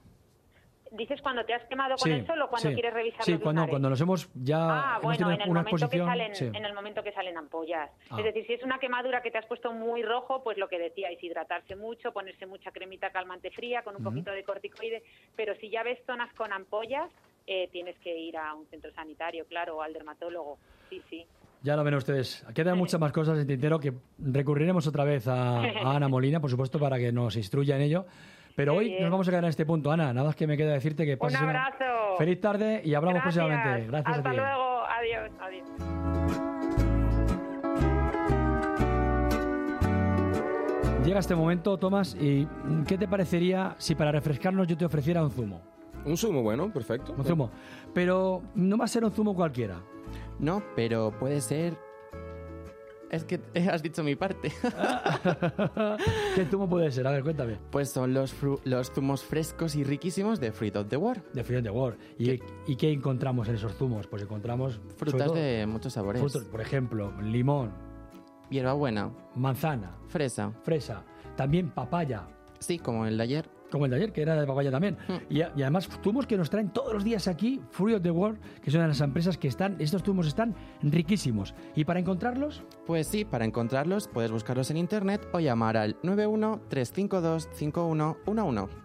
¿Dices cuando te has quemado con el sol o cuando sí. quieres revisar Sí, los cuando, lunares? cuando nos hemos ya Ah, hemos bueno, en el, una momento que salen, sí. en el momento que salen ampollas. Ah. Es decir, si es una quemadura que te has puesto muy rojo, pues lo que decíais, hidratarse mucho, ponerse mucha cremita calmante fría con un poquito de corticoide. Pero si ya ves zonas con ampollas, eh, tienes que ir a un centro sanitario, claro, o al dermatólogo. Sí, sí. Ya lo ven ustedes. Quedan muchas más cosas en tintero que recurriremos otra vez a, a Ana Molina, por supuesto, para que nos instruya en ello. Pero hoy bien. nos vamos a quedar en este punto, Ana. Nada más que me queda decirte que Un pases una abrazo. feliz tarde y hablamos Gracias. próximamente. Gracias Hasta a ti. luego. Adiós. Adiós. Llega este momento, Tomás, y ¿qué te parecería si para refrescarnos yo te ofreciera un zumo? Un zumo, bueno, perfecto. Un zumo. Pero no va a ser un zumo cualquiera. No, pero puede ser... Es que has dicho mi parte. ¿Qué zumo puede ser? A ver, cuéntame. Pues son los, los zumos frescos y riquísimos de Fruit of the World. De Fruit of the World. ¿Y, ¿Y qué encontramos en esos zumos? Pues encontramos... Frutas todo, de muchos sabores. frutos, por ejemplo, limón, Hierbabuena, manzana, fresa. fresa, también papaya. Sí, como el de ayer. Como el de ayer, que era de papaya también. Y, a- y además, zumos que nos traen todos los días aquí, Fruit of the World, que son las empresas que están, estos zumos están riquísimos. ¿Y para encontrarlos? Pues sí, para encontrarlos puedes buscarlos en internet o llamar al 91 352 5111.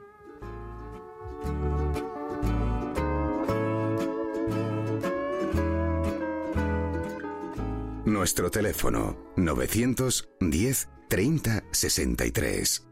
Nuestro teléfono 910 30 63.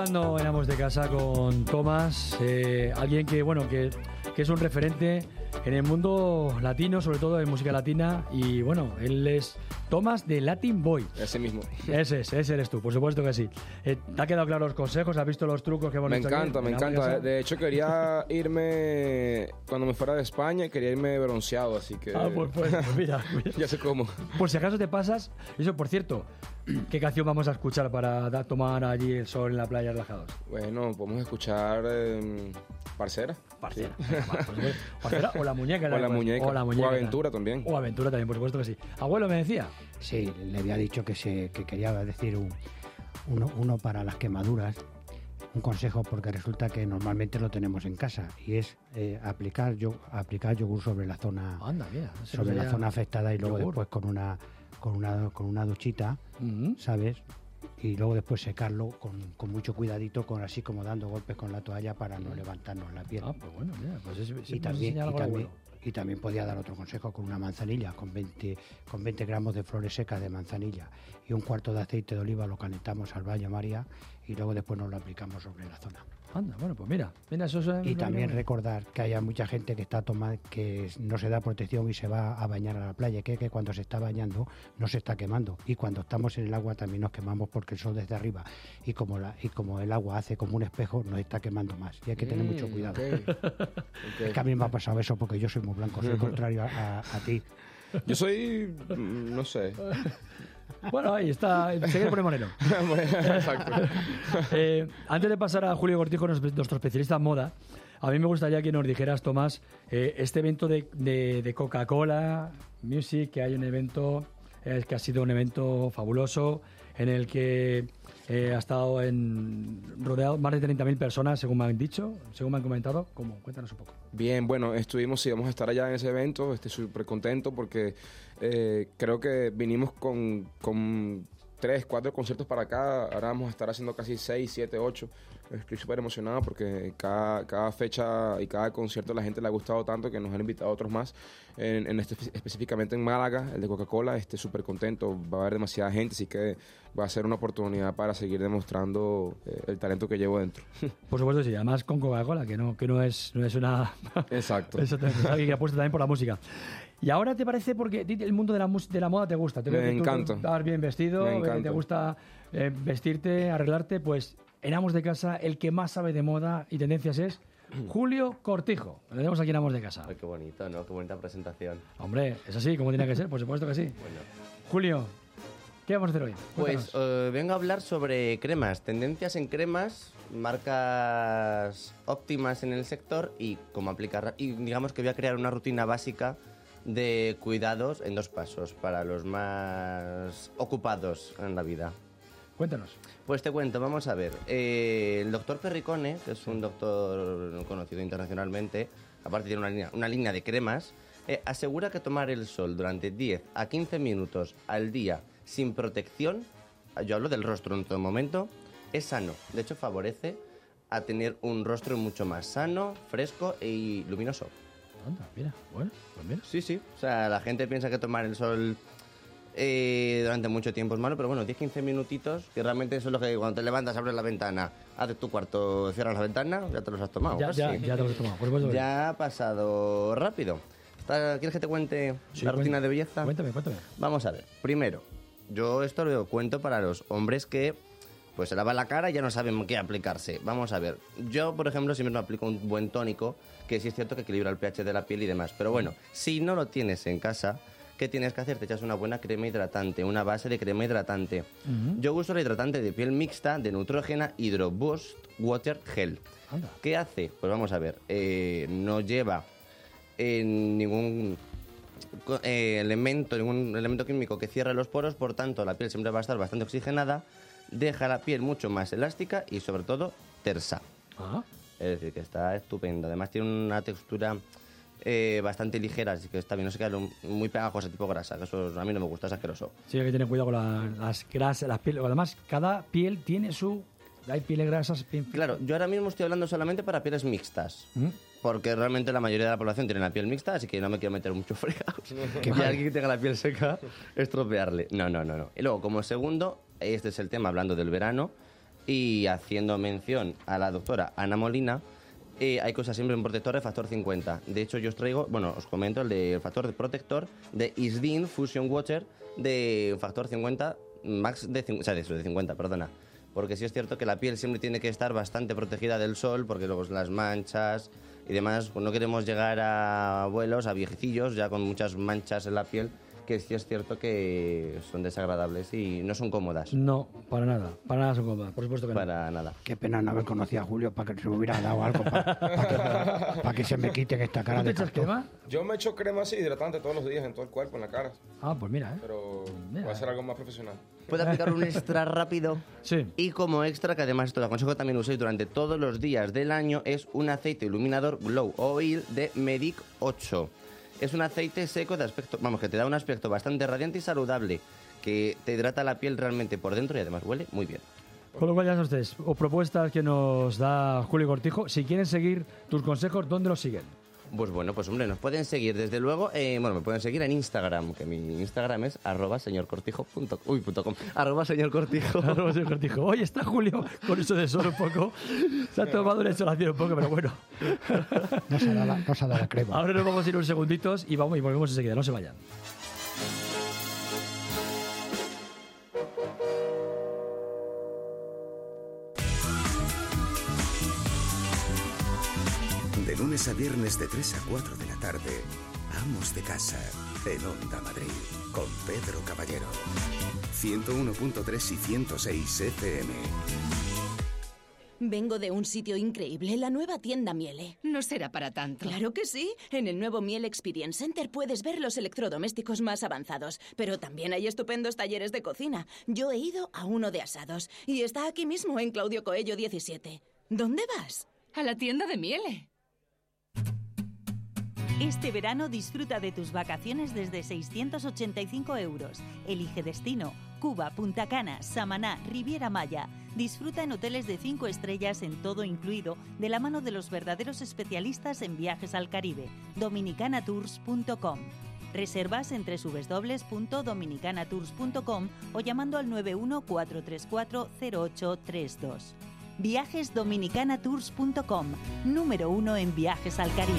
Disfrutando en Amos de Casa con Tomás, eh, alguien que, bueno, que que es un referente en el mundo latino, sobre todo en música latina. Y bueno, él es Tomás de Latin Boy. Ese mismo. Ese es, ese eres tú, por supuesto que sí. Eh, ¿Te ha quedado claro los consejos? ¿Has visto los trucos que hemos Me hecho aquí? encanta, me En la encanta. De hecho, quería irme, cuando me fuera de España, quería irme bronceado, así que... Ah, pues, pues, pues mira, mira. ya sé cómo. Por si acaso te pasas, eso por cierto, ¿qué canción vamos a escuchar para tomar allí el sol en la playa relajados? Bueno, podemos escuchar eh, Parcera. Parcera. Sí. Parcera o la muñeca. O la muñeca. O la muñeca. O Aventura también. O aventura también, por supuesto que sí. Abuelo me decía. Sí, le había dicho que, se, que quería decir un- uno, uno para las quemaduras, un consejo porque resulta que normalmente lo tenemos en casa y es eh, aplicar, yo, aplicar yogur sobre la zona Anda, mira. sobre la zona afectada y luego Yogur. después con una con una con una duchita, ¿sabes? Y luego después secarlo con, con mucho cuidadito, con así como dando golpes con la toalla para no levantarnos la piel. Ah, pues bueno, mira, pues es, siempre y también, y también, bueno. y también podía dar otro consejo con una manzanilla, con 20, con 20 gramos de flores secas de manzanilla y un cuarto de aceite de oliva, lo calentamos al baño María y luego después nos lo aplicamos sobre la zona. Anda, bueno, pues mira, mira, eso es... Y también recordar que haya mucha gente que está tomando, que no se da protección y se va a bañar a la playa, que, que cuando se está bañando no se está quemando. Y cuando estamos en el agua también nos quemamos porque el sol desde arriba. Y como, la, y como el agua hace como un espejo, nos está quemando más. Y hay que tener mucho Mm, cuidado. ok. Es que a mí me ha pasado eso porque yo soy muy blanco, soy contrario a, a- a ti. Yo soy, no sé. Bueno, ahí está, se poner moreno. Exacto. Eh, antes de pasar a Julio Cortijo, nuestro especialista en moda, a mí me gustaría que nos dijeras, Tomás, eh, este evento de, de- de Coca-Cola Music, que hay un evento, eh, que ha sido un evento fabuloso, en el que eh, ha estado en, rodeado más de 30.000 personas, según me han dicho, según me han comentado. ¿Cómo? Cuéntanos un poco. Bien, bueno, estuvimos, sí, vamos a estar allá en ese evento, estoy súper contento porque eh, creo que vinimos con, con tres, cuatro conciertos para acá, ahora vamos a estar haciendo casi seis, siete, ocho. Estoy súper emocionado porque cada, cada fecha y cada concierto a la gente le ha gustado tanto que nos han invitado a otros más. En, en este, específicamente en Málaga, el de Coca-Cola, estoy súper contento, va a haber demasiada gente, así que va a ser una oportunidad para seguir demostrando eh, el talento que llevo dentro. Por supuesto, sí, además con Coca-Cola, que no, que no es, no es una... Exacto. Exactamente, es alguien que apuesta también por la música. Y ahora te parece, porque el mundo de la, de la moda te gusta. Te Me encanta. Vas bien vestido, Me eh, te gusta eh, vestirte, arreglarte. Pues en Amos de Casa, el que más sabe de moda y tendencias es Julio Cortijo. Lo tenemos aquí en Amos de Casa. Ay, qué bonito, ¿no? Qué bonita presentación. Hombre, es así, como tiene que ser, por supuesto que sí. Julio, ¿qué vamos a hacer hoy? Pues eh, vengo a hablar sobre cremas, tendencias en cremas, marcas óptimas en el sector y cómo aplicar. Y digamos que voy a crear una rutina básica de cuidados en dos pasos para los más ocupados en la vida. Cuéntanos. Pues te cuento, vamos a ver. Eh, el doctor Perricone, que es un doctor conocido internacionalmente, aparte tiene una línea, una línea de cremas, eh, asegura que tomar el sol durante 10 a 15 minutos al día sin protección, yo hablo del rostro en todo momento, es sano. De hecho, favorece a tener un rostro mucho más sano, fresco y luminoso. Anda, mira, bueno, pues mira. Sí, sí. O sea, la gente piensa que tomar el sol eh, durante mucho tiempo es malo, pero bueno, 10-15 minutitos, que realmente eso es lo que cuando te levantas, abres la ventana, haces tu cuarto, cierras la ventana, ya te los has tomado. Ya, ya, ya te lo has tomado, sí. Ya ha pasado rápido. ¿Quieres que te cuente Sí, la rutina de belleza? Cuéntame, cuéntame. Vamos a ver. Primero, yo esto lo cuento para los hombres que pues se lavan la cara y ya no saben qué aplicarse. Vamos a ver. Yo, por ejemplo, siempre me aplico un buen tónico, que sí es cierto que equilibra el pH de la piel y demás. Pero bueno, si no lo tienes en casa, ¿qué tienes que hacer? Te echas una buena crema hidratante, una base de crema hidratante. Yo uso el hidratante de piel mixta de Neutrogena Hydro Boost Water Gel. ¿Qué hace? Pues vamos a ver. eh, no lleva eh, ningún eh, elemento, ningún elemento químico que cierre los poros, por tanto la piel siempre va a estar bastante oxigenada, deja la piel mucho más elástica y sobre todo tersa. Ah. Es decir, que está estupendo. Además tiene una textura eh, bastante ligera, así que está bien, no se queda muy pegajosa, tipo grasa, que eso a mí no me gusta, es asqueroso. Sí, hay que tener cuidado con la- las grasas, las pieles. Además, cada piel tiene su... Hay pieles grasas... piel- Claro, yo ahora mismo estoy hablando solamente para pieles mixtas. Porque realmente la mayoría de la población tiene la piel mixta, así que no me quiero meter mucho y mal. alguien que tenga la piel seca, estropearle. No, no, no, no. Y luego, como segundo, este es el tema hablando del verano y haciendo mención a la doctora Ana Molina, eh, hay usar siempre un protector de factor 50. De hecho, yo os traigo, bueno, os comento el del factor de protector de Isdin Fusion Water de factor 50, max de, o sea, de, de 50, perdona. Porque sí es cierto que la piel siempre tiene que estar bastante protegida del sol, porque luego las manchas y demás, pues no queremos llegar a abuelos, a viejecillos, ya con muchas manchas en la piel, que sí es cierto que son desagradables y no son cómodas. No, para nada. Para nada son cómodas, por supuesto que no. Para nada. Qué pena no haber conocido a Julio para que se me hubiera dado algo para, que, se me quite esta cara de cartón. Yo me echo crema así hidratante todos los días en todo el cuerpo, en la cara. Ah, pues mira, ¿eh? Pero voy a hacer algo más profesional. Puede aplicar un extra rápido. Sí. Y como extra, que además esto lo aconsejo también uséis durante todos los días del año, es un aceite iluminador Glow Oil de Medic 8. Es un aceite seco de aspecto, vamos, que te da un aspecto bastante radiante y saludable, que te hidrata la piel realmente por dentro y además huele muy bien. Con lo cual ya son ustedes, o propuestas que nos da Julio Cortijo. Si quieren seguir tus consejos, ¿dónde los siguen? Pues bueno, pues hombre, nos pueden seguir desde luego, eh, bueno, me pueden seguir en Instagram, que mi Instagram es arroba señorcortijo.com, uy, punto com, arroba señorcortijo. Arroba señor Cortijo. Hoy está Julio con eso de sol un poco. Se ha tomado una insolación un poco, pero bueno. No se ha dado la, no se ha dado la crema. Ahora nos vamos a ir unos segunditos y vamos y volvemos enseguida. No se vayan. Lunes a viernes de 3 a 4 de la tarde, Amos de Casa, en Onda Madrid, con Pedro Caballero. 101.3 y 106 FM. Vengo de un sitio increíble, la nueva tienda Miele. No será para tanto. Claro que sí. En el nuevo Miele Experience Center puedes ver los electrodomésticos más avanzados, pero también hay estupendos talleres de cocina. Yo he ido a uno de asados y está aquí mismo en Claudio Coello 17. ¿Dónde vas? A la tienda de Miele. Este verano disfruta de tus vacaciones desde 685 euros. Elige destino. Cuba, Punta Cana, Samaná, Riviera Maya. Disfruta en hoteles de 5 estrellas en todo incluido, de la mano de los verdaderos especialistas en viajes al Caribe. Dominicanatours.com. Reservas en www.dominicanatours.com o llamando al 914340832. Viajesdominicanatours.com, número uno en viajes al Caribe.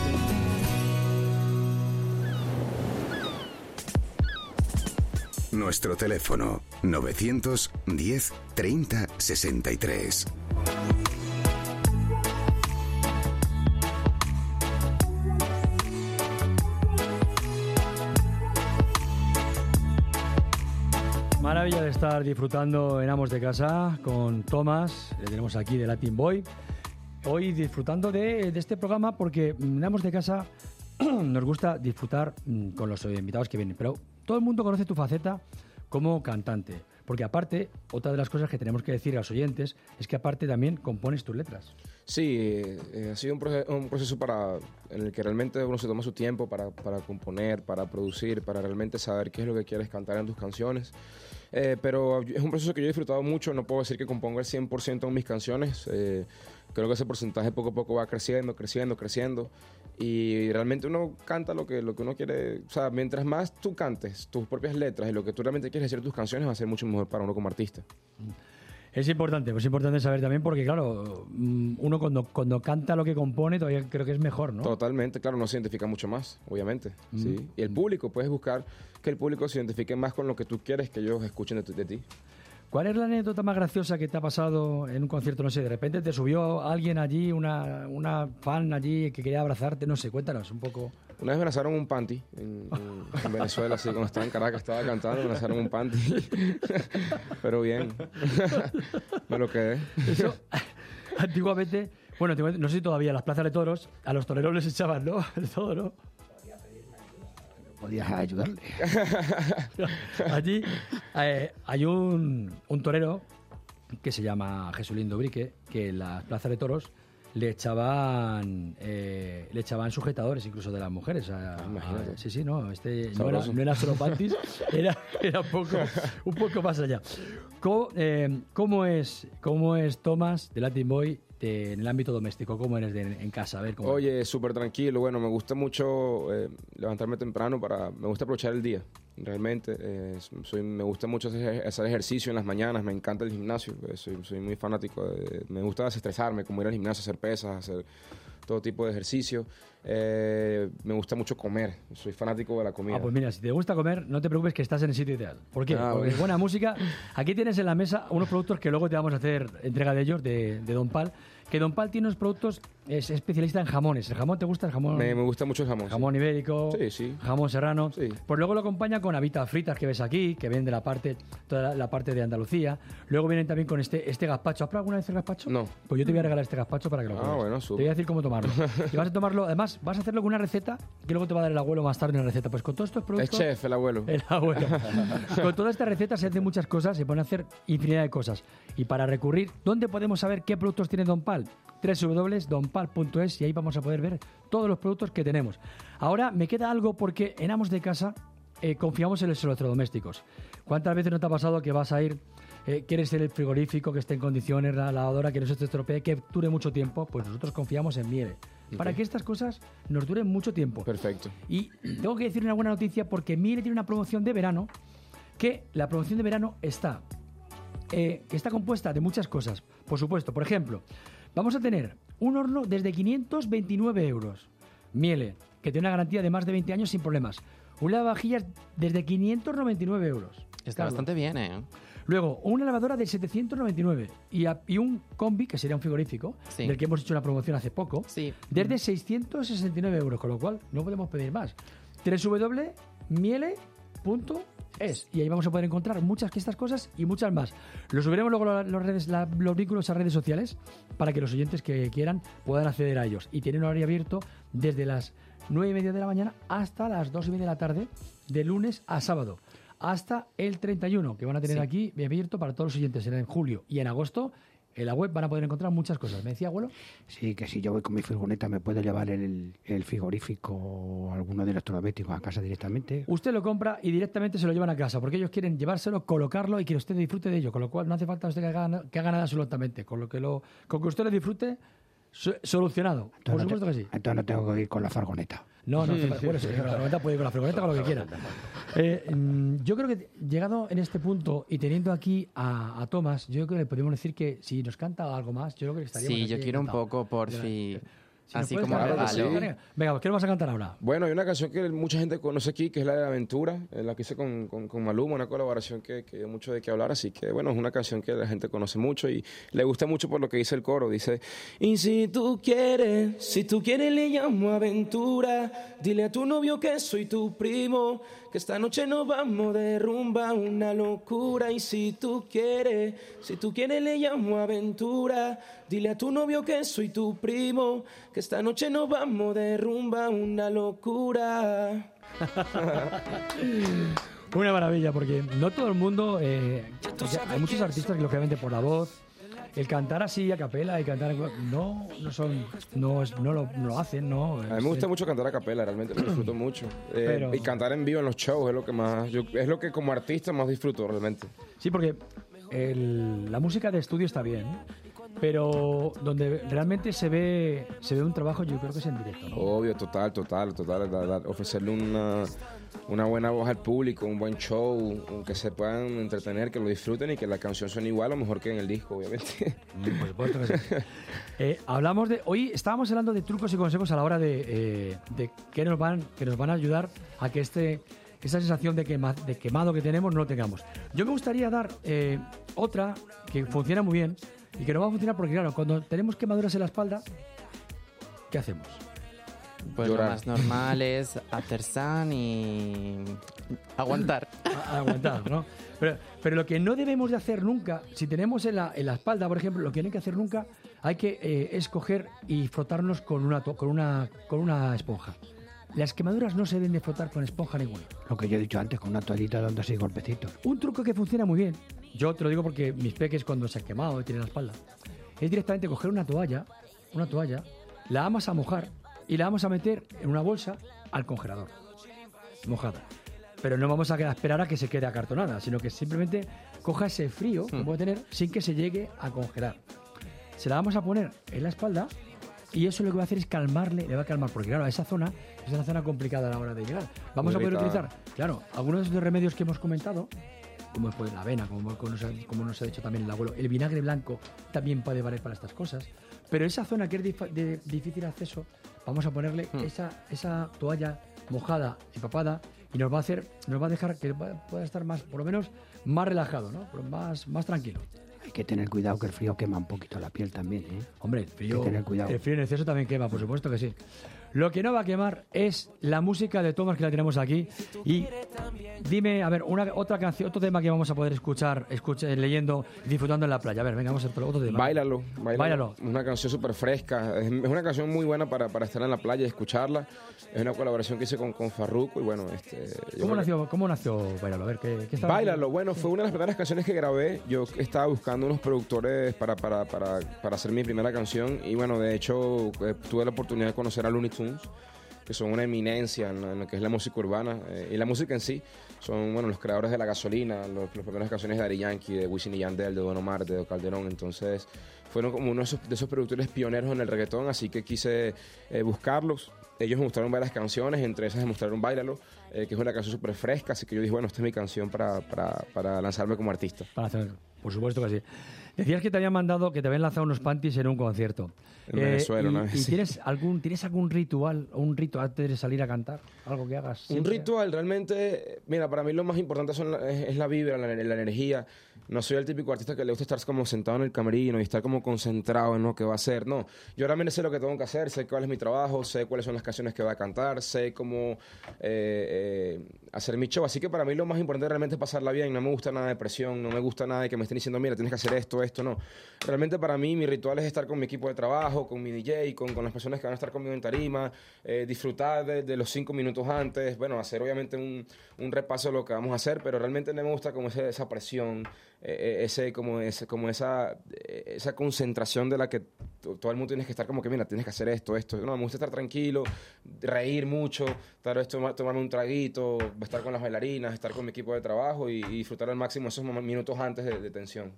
Nuestro teléfono 910 30 63. Maravilla de estar disfrutando en Amos de Casa con Tomás, le tenemos aquí de Latin Boy. Hoy disfrutando de, de este programa porque en Amos de Casa nos gusta disfrutar mm, con los invitados que vienen, pero todo el mundo conoce tu faceta como cantante, porque aparte, otra de las cosas que tenemos que decir a los oyentes es que aparte también compones tus letras. Sí, eh, ha sido un, un proceso para, en el que realmente uno se toma su tiempo para, para componer, para producir, para realmente saber qué es lo que quieres cantar en tus canciones. Eh, pero es un proceso que yo he disfrutado mucho, no puedo decir que compongo el 100% en mis canciones. eh, creo que ese porcentaje poco a poco va creciendo, creciendo, creciendo. Y realmente uno canta lo que, lo que uno quiere. O sea, mientras más tú cantes tus propias letras y lo que tú realmente quieres decir tus canciones, va a ser mucho mejor para uno como artista. Es importante, pues es importante saber también porque, claro, mm, uno cuando, cuando canta lo que compone todavía creo que es mejor, ¿no? Totalmente, claro, no se identifica mucho más, obviamente. ¿sí? Y el público, puedes buscar que el público se identifique más con lo que tú quieres que ellos escuchen de, de ti. ¿Cuál es la anécdota más graciosa que te ha pasado en un concierto? No sé, de repente te subió alguien allí, una, una fan allí que quería abrazarte, no sé, cuéntanos un poco. Una vez me lanzaron un panty en, en- en Venezuela, así, cuando estaba en Caracas, estaba cantando, me lanzaron un panty. Pero bien, me lo quedé. Eso, antiguamente, bueno, antiguamente, no sé si todavía en las plazas de toros, a los toreros les echaban, ¿no? El todo, ¿no? Podías ayudarle. Allí eh, hay un, un torero que se llama Jesulín Dobrique, que en las plazas de toros le echaban eh, le echaban sujetadores incluso de las mujeres. a- sí, sí, no, este no era, no era solo panties, era, era un, poco, un poco más allá. ¿Cómo, eh, cómo es, cómo es Tomás de Latin Boy de- en el ámbito doméstico? ¿Cómo eres de- en casa? A ver, ¿cómo Oye, súper tranquilo. Bueno, me gusta mucho eh, levantarme temprano para... Me gusta aprovechar el día, realmente. eh, soy, me gusta mucho hacer, hacer ejercicio en las mañanas. Me encanta el gimnasio. eh, soy, soy muy fanático. de- me gusta desestresarme, como ir al gimnasio, hacer pesas, hacer todo tipo de ejercicio. Eh, me gusta mucho comer, soy fanático de la comida. Ah, pues mira, si te gusta comer, no te preocupes que estás en el sitio ideal. ¿Por qué? Ah, Porque bueno. buena música. Aquí tienes en la mesa unos productos que luego te vamos a hacer entrega de ellos, de, de Don Pal. Que Don Pal tiene unos productos, es especialista en jamones. ¿El jamón te gusta? ¿El jamón? me, me gusta mucho el jamón. sí. Jamón ibérico, Sí, sí. jamón serrano. Pues luego lo acompaña con habitas fritas que ves aquí, que vienen de la parte, toda la, la parte de Andalucía. Luego vienen también con este, este gazpacho. ¿Has probado alguna vez el gazpacho? No. Pues yo te voy a regalar este gazpacho para que lo Ah, pruebes. bueno, Te súper. voy a decir cómo tomarlo. y vas a tomarlo, además, vas a hacerlo con una receta que luego te va a dar el abuelo más tarde una receta. Pues con todos estos Es productos... chef, el abuelo. El abuelo. Con toda esta receta se hacen muchas cosas, se pueden hacer infinidad de cosas. Y para recurrir, ¿dónde podemos saber qué productos tiene Don Pal? Y ahí vamos a poder ver todos los productos que tenemos. Ahora me queda algo porque en Amos de Casa eh, confiamos en los electrodomésticos. ¿Cuántas veces no te ha pasado que vas a ir, eh, quieres el frigorífico que esté en condiciones, la lavadora que no se te estropee, que dure mucho tiempo? Pues nosotros confiamos en Miele. Para que estas cosas nos duren mucho tiempo. Perfecto. Y tengo que decir una buena noticia porque Miele tiene una promoción de verano que la promoción de verano está, eh, está compuesta de muchas cosas. Por supuesto, por ejemplo, vamos a tener un horno desde 529 euros. Miele, que tiene una garantía de más de 20 años sin problemas. Un lavavajillas desde 599 euros. Está Carlos. bastante bien, ¿eh? Luego, una lavadora de 799 y, a- y un combi, que sería un frigorífico, Sí. del que hemos hecho una promoción hace poco, desde 669 euros, con lo cual no podemos pedir más. www.miele.es y ahí vamos a poder encontrar muchas de estas cosas y muchas más. Lo subiremos luego lo- los, redes, la- los vínculos a redes sociales para que los oyentes que quieran puedan acceder a ellos. Y tienen horario abierto desde las 9 y media de la mañana hasta las 2 y media de la tarde, de lunes a sábado hasta el 31, que van a tener Sí. aquí abierto para todos los oyentes en julio y en agosto. En la web van a poder encontrar muchas cosas. ¿Me decía, abuelo? Sí, que si yo voy con mi furgoneta me puedo llevar el, el frigorífico o alguno de electrodomésticos a casa directamente. Usted lo compra y directamente se lo llevan a casa, porque ellos quieren llevárselo, colocarlo y que usted disfrute de ello, con lo cual no hace falta usted que haga, que haga nada absolutamente. Con lo que lo, con que usted lo disfrute, so- solucionado. Por Entonces, supuesto no que sí. entonces no tengo que ir con la furgoneta. No, no, bueno, sí, con la furgoneta puede ir con la furgoneta con lo que quiera. Eh, mm, yo creo que llegado en este punto y teniendo aquí a, a Tomás, yo creo que le podemos decir que si nos canta algo más, yo creo que estaríamos Sí, yo quiero un poco, por fin. Si Así como cantar, regalo. venga, Venga, ¿qué vas a cantar ahora? Bueno, hay una canción que mucha gente conoce aquí, que es la de aventura, la que hice con, con, con Maluma, una colaboración que, que dio mucho de qué hablar, así que bueno, es una canción que la gente conoce mucho y le gusta mucho por lo que dice el coro, dice, Y si tú quieres, si tú quieres le llamo aventura. Dile a tu novio que soy tu primo, que esta noche nos vamos de rumba, una locura. Y si tú quieres, si tú quieres le llamo aventura. Dile a tu novio que soy tu primo, que esta noche nos vamos de rumba, una locura. Una maravilla, porque no todo el mundo. eh, hay muchos artistas que, lógicamente, por la voz, el cantar así a capela y cantar. No, no son. No, es- no, lo, no lo hacen, ¿no? a mí me gusta mucho cantar a capela, realmente lo disfruto mucho. Eh, Pero- Y cantar en vivo en los shows es lo que más, yo- es lo que como artista más disfruto realmente. Sí, porque el- la música de estudio está bien, pero donde realmente se ve, se ve un trabajo, yo creo que es en directo, ¿no? Obvio, total, total, total. da- da- ofrecerle una, una buena voz al público, un buen show, que se puedan entretener, que lo disfruten y que la canción suene igual o mejor que en el disco, obviamente. Por supuesto que sí. Eh, hablamos de. Hoy estábamos hablando de trucos y consejos a la hora de, eh, de que nos van, que nos van a ayudar a que este esa sensación de, quema- de quemado que tenemos no lo tengamos. Yo me gustaría dar eh, otra que funciona muy bien y que no va a funcionar porque, claro, cuando tenemos quemaduras en la espalda, ¿qué hacemos? Pues Llorar. lo más normal es hacer san y aguantar. A- a aguantar, ¿no? Pero, pero lo que no debemos de hacer nunca, si tenemos en la, en la espalda, por ejemplo, lo que no hay que hacer nunca, hay que eh, escoger y frotarnos con una, to- con, una, con una esponja. Las quemaduras no se deben de frotar con esponja ninguna. Lo que yo he dicho antes, con una toallita dando así golpecitos. Un truco que funciona muy bien, yo te lo digo porque mis peques cuando se han quemado y tienen la espalda, es directamente coger una toalla, una toalla, la vamos a mojar y la vamos a meter en una bolsa al congelador, mojada. Pero no vamos a esperar a que se quede acartonada, sino que simplemente coja ese frío que puede tener sin que se llegue a congelar. Se la vamos a poner en la espalda y eso lo que va a hacer es calmarle, le va a calmar, porque claro, esa zona es una zona complicada a la hora de llegar. Vamos Muy a poder utilizar, claro, algunos de los remedios que hemos comentado, como puede la avena, como, como nos ha, como nos ha dicho también el abuelo. El vinagre blanco también puede valer para estas cosas. Pero esa zona que es dif- de difícil acceso, vamos a ponerle Hmm. esa, esa toalla mojada, empapada, y nos va a hacer, nos va a dejar que pueda estar más, por lo menos, más relajado, ¿no? Más, más tranquilo. Hay que tener cuidado que el frío quema un poquito la piel también, ¿eh? Hombre, el frío, Hay que tener cuidado. el frío en exceso también quema, por supuesto que sí. Lo que no va a quemar es la música de Thomas que la tenemos aquí. Y dime, a ver, una, otra canción, otro tema que vamos a poder escuchar, escuche- leyendo, disfrutando en la playa. A ver, venga, vamos a otro, otro tema. Bailalo, bailalo. Báilalo. Una canción súper fresca. Es una canción muy buena para, para estar en la playa y escucharla. Es una colaboración que hice con, con Farruko y bueno, este... ¿Cómo creo que- nació, ¿Cómo nació Bailalo? A ver, ¿qué, qué estaba- Bailalo, bueno, fue una de las primeras canciones que grabé. Yo estaba buscando unos productores para, para, para, para hacer mi primera canción y bueno, de hecho eh, tuve la oportunidad de conocer a Looney Tunes, que son una eminencia en, en lo que es la música urbana eh, y la música en sí. Son, bueno, los creadores de La Gasolina, los, las primeras canciones de Daddy Yankee, de Wisin y Yandel, de Don Omar, de Calderón. Entonces, fueron como uno de esos, de esos productores pioneros en el reggaetón, así que quise eh, buscarlos. Ellos me mostraron varias canciones, entre esas me mostraron Bailalo, eh, que es una canción súper fresca, así que yo dije, bueno, esta es mi canción para, para, para lanzarme como artista. Para hacer, por supuesto que sí. Decías que te habían mandado, que te habían lanzado unos panties en un concierto. En Venezuela y, vez, y tienes algún, ¿Tienes algún ritual o un rito antes de salir a cantar? Algo que hagas. Un siempre? ritual, realmente, mira, para mí lo más importante son es, es la vibra, la, la energía. No soy el típico artista que le gusta estar como sentado en el camerino y estar como concentrado en lo que va a hacer. No, yo realmente sé lo que tengo que hacer, sé cuál es mi trabajo, sé cuáles son las canciones que voy a cantar, sé cómo eh, eh, hacer mi show. Así que para mí lo más importante realmente es pasarla bien. No me gusta nada de presión, no me gusta nada de que me estén diciendo, mira, tienes que hacer esto, esto, no. Realmente para mí mi ritual es estar con mi equipo de trabajo, con mi DJ, con, con las personas que van a estar conmigo en tarima, eh, disfrutar de, de los cinco minutos antes, bueno, hacer obviamente un, un repaso de lo que vamos a hacer, pero realmente no me gusta como esa presión, eh, ese, como, ese, como esa, eh, esa concentración de la que todo el mundo tiene que estar como que, mira, tienes que hacer esto, esto. No, me gusta estar tranquilo, reír mucho, tal vez toma- tomarme un traguito, estar con las bailarinas, estar con mi equipo de trabajo y, disfrutar al máximo esos minutos antes de, de tensión.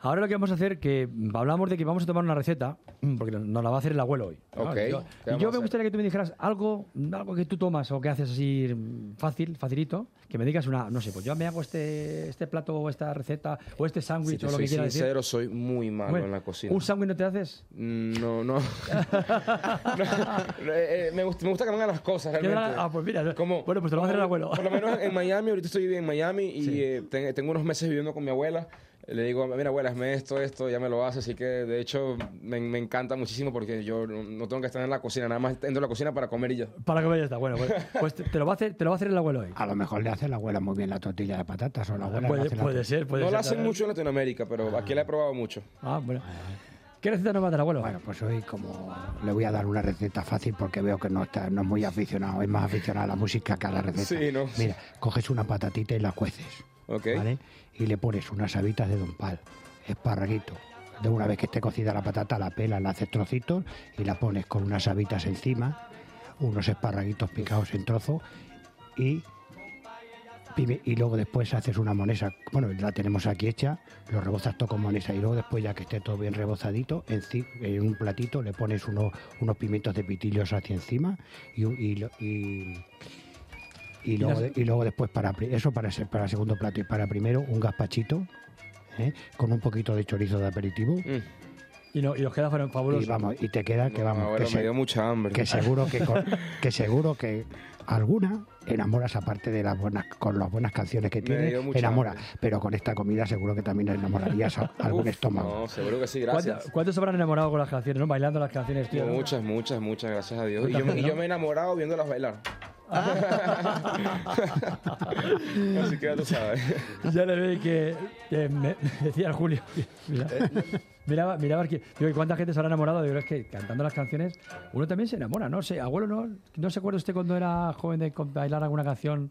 Ahora lo que vamos a hacer, que hablamos de que vamos a tomar una receta, porque nos la va a hacer el abuelo hoy. Ok, Y ¿qué yo, y yo me gustaría que tú me dijeras algo, algo que tú tomas o que haces así mm, fácil, facilito, que me digas una, no sé, pues yo me hago este, este plato o esta receta o este Si sándwich te o lo que quieras decir. sincero, soy muy malo Bueno, en la cocina. ¿Un sándwich no te haces? Mm, No, no. No, eh, eh, me, gusta, me gusta que me hagan las cosas realmente. ah, pues mira, Como, bueno, pues te lo va a hacer el abuelo. Por lo menos en Miami, ahorita estoy en Miami y eh, ten- tengo unos meses viviendo con mi abuela. Le digo, mira abuela, hazme esto, esto, ya me lo hace, así que de hecho me, me encanta muchísimo porque yo no, no tengo que estar en la cocina, nada más entro a la cocina para comer y ya. Para que ya está. Bueno, pues, pues te, te lo va a hacer, te lo va a hacer el abuelo hoy. A lo mejor le hace la abuela muy bien la tortilla de patatas o la abuela Puede, hace la puede ser, puede no ser. la hacen también. mucho en Latinoamérica, pero aquí la he probado mucho. Ah, bueno. ¿Qué receta nos va a dar, abuelo? Bueno, pues hoy como le voy a dar una receta fácil porque veo que no está, no es muy aficionado, es más aficionado a la música que a la receta. Sí, ¿no? Mira, coges una patatita y la cueces, Ok. ¿vale? Y le pones unas habitas de don pal, esparraguito. De una vez que esté cocida la patata, la pelas, la haces trocitos y la pones con unas habitas encima, unos esparraguitos picados en trozo y y luego después haces una monesa, bueno, la tenemos aquí hecha, lo rebozas todo con monesa y luego después ya que esté todo bien rebozadito, enci- en un platito le pones unos, unos pimientos de pitillos hacia encima y, y, y luego, y luego después para eso para ser para el segundo plato y para primero un gazpachito ¿eh? con un poquito de chorizo de aperitivo Y, no, y nos queda fabuloso. y vamos y te queda que No, vamos abuelo, que, me se- dio mucha hambre. que seguro que con- que seguro que alguna enamoras aparte de las buenas con las buenas canciones que tiene enamora hambre. pero con esta comida seguro que también enamorarías a algún Uf, estómago No, seguro que sí, ¿Cuánto- gracias. ¿Cuántos se habrán enamorado con las canciones, no? Bailando las canciones, tío. Muchas, muchas, muchas, gracias a Dios. Y ¿Cuánta yo, me- y yo me he enamorado viéndolas bailar. Así que ya tú sabes. Ya le ve que, que me, me decía el Julio. Mira, miraba, miraba que. Digo, ¿y cuánta gente se habrá enamorado? Digo, es que cantando las canciones, uno también se enamora, ¿no? sé, abuelo, ¿no? ¿No se acuerda usted cuando era joven de bailar alguna canción?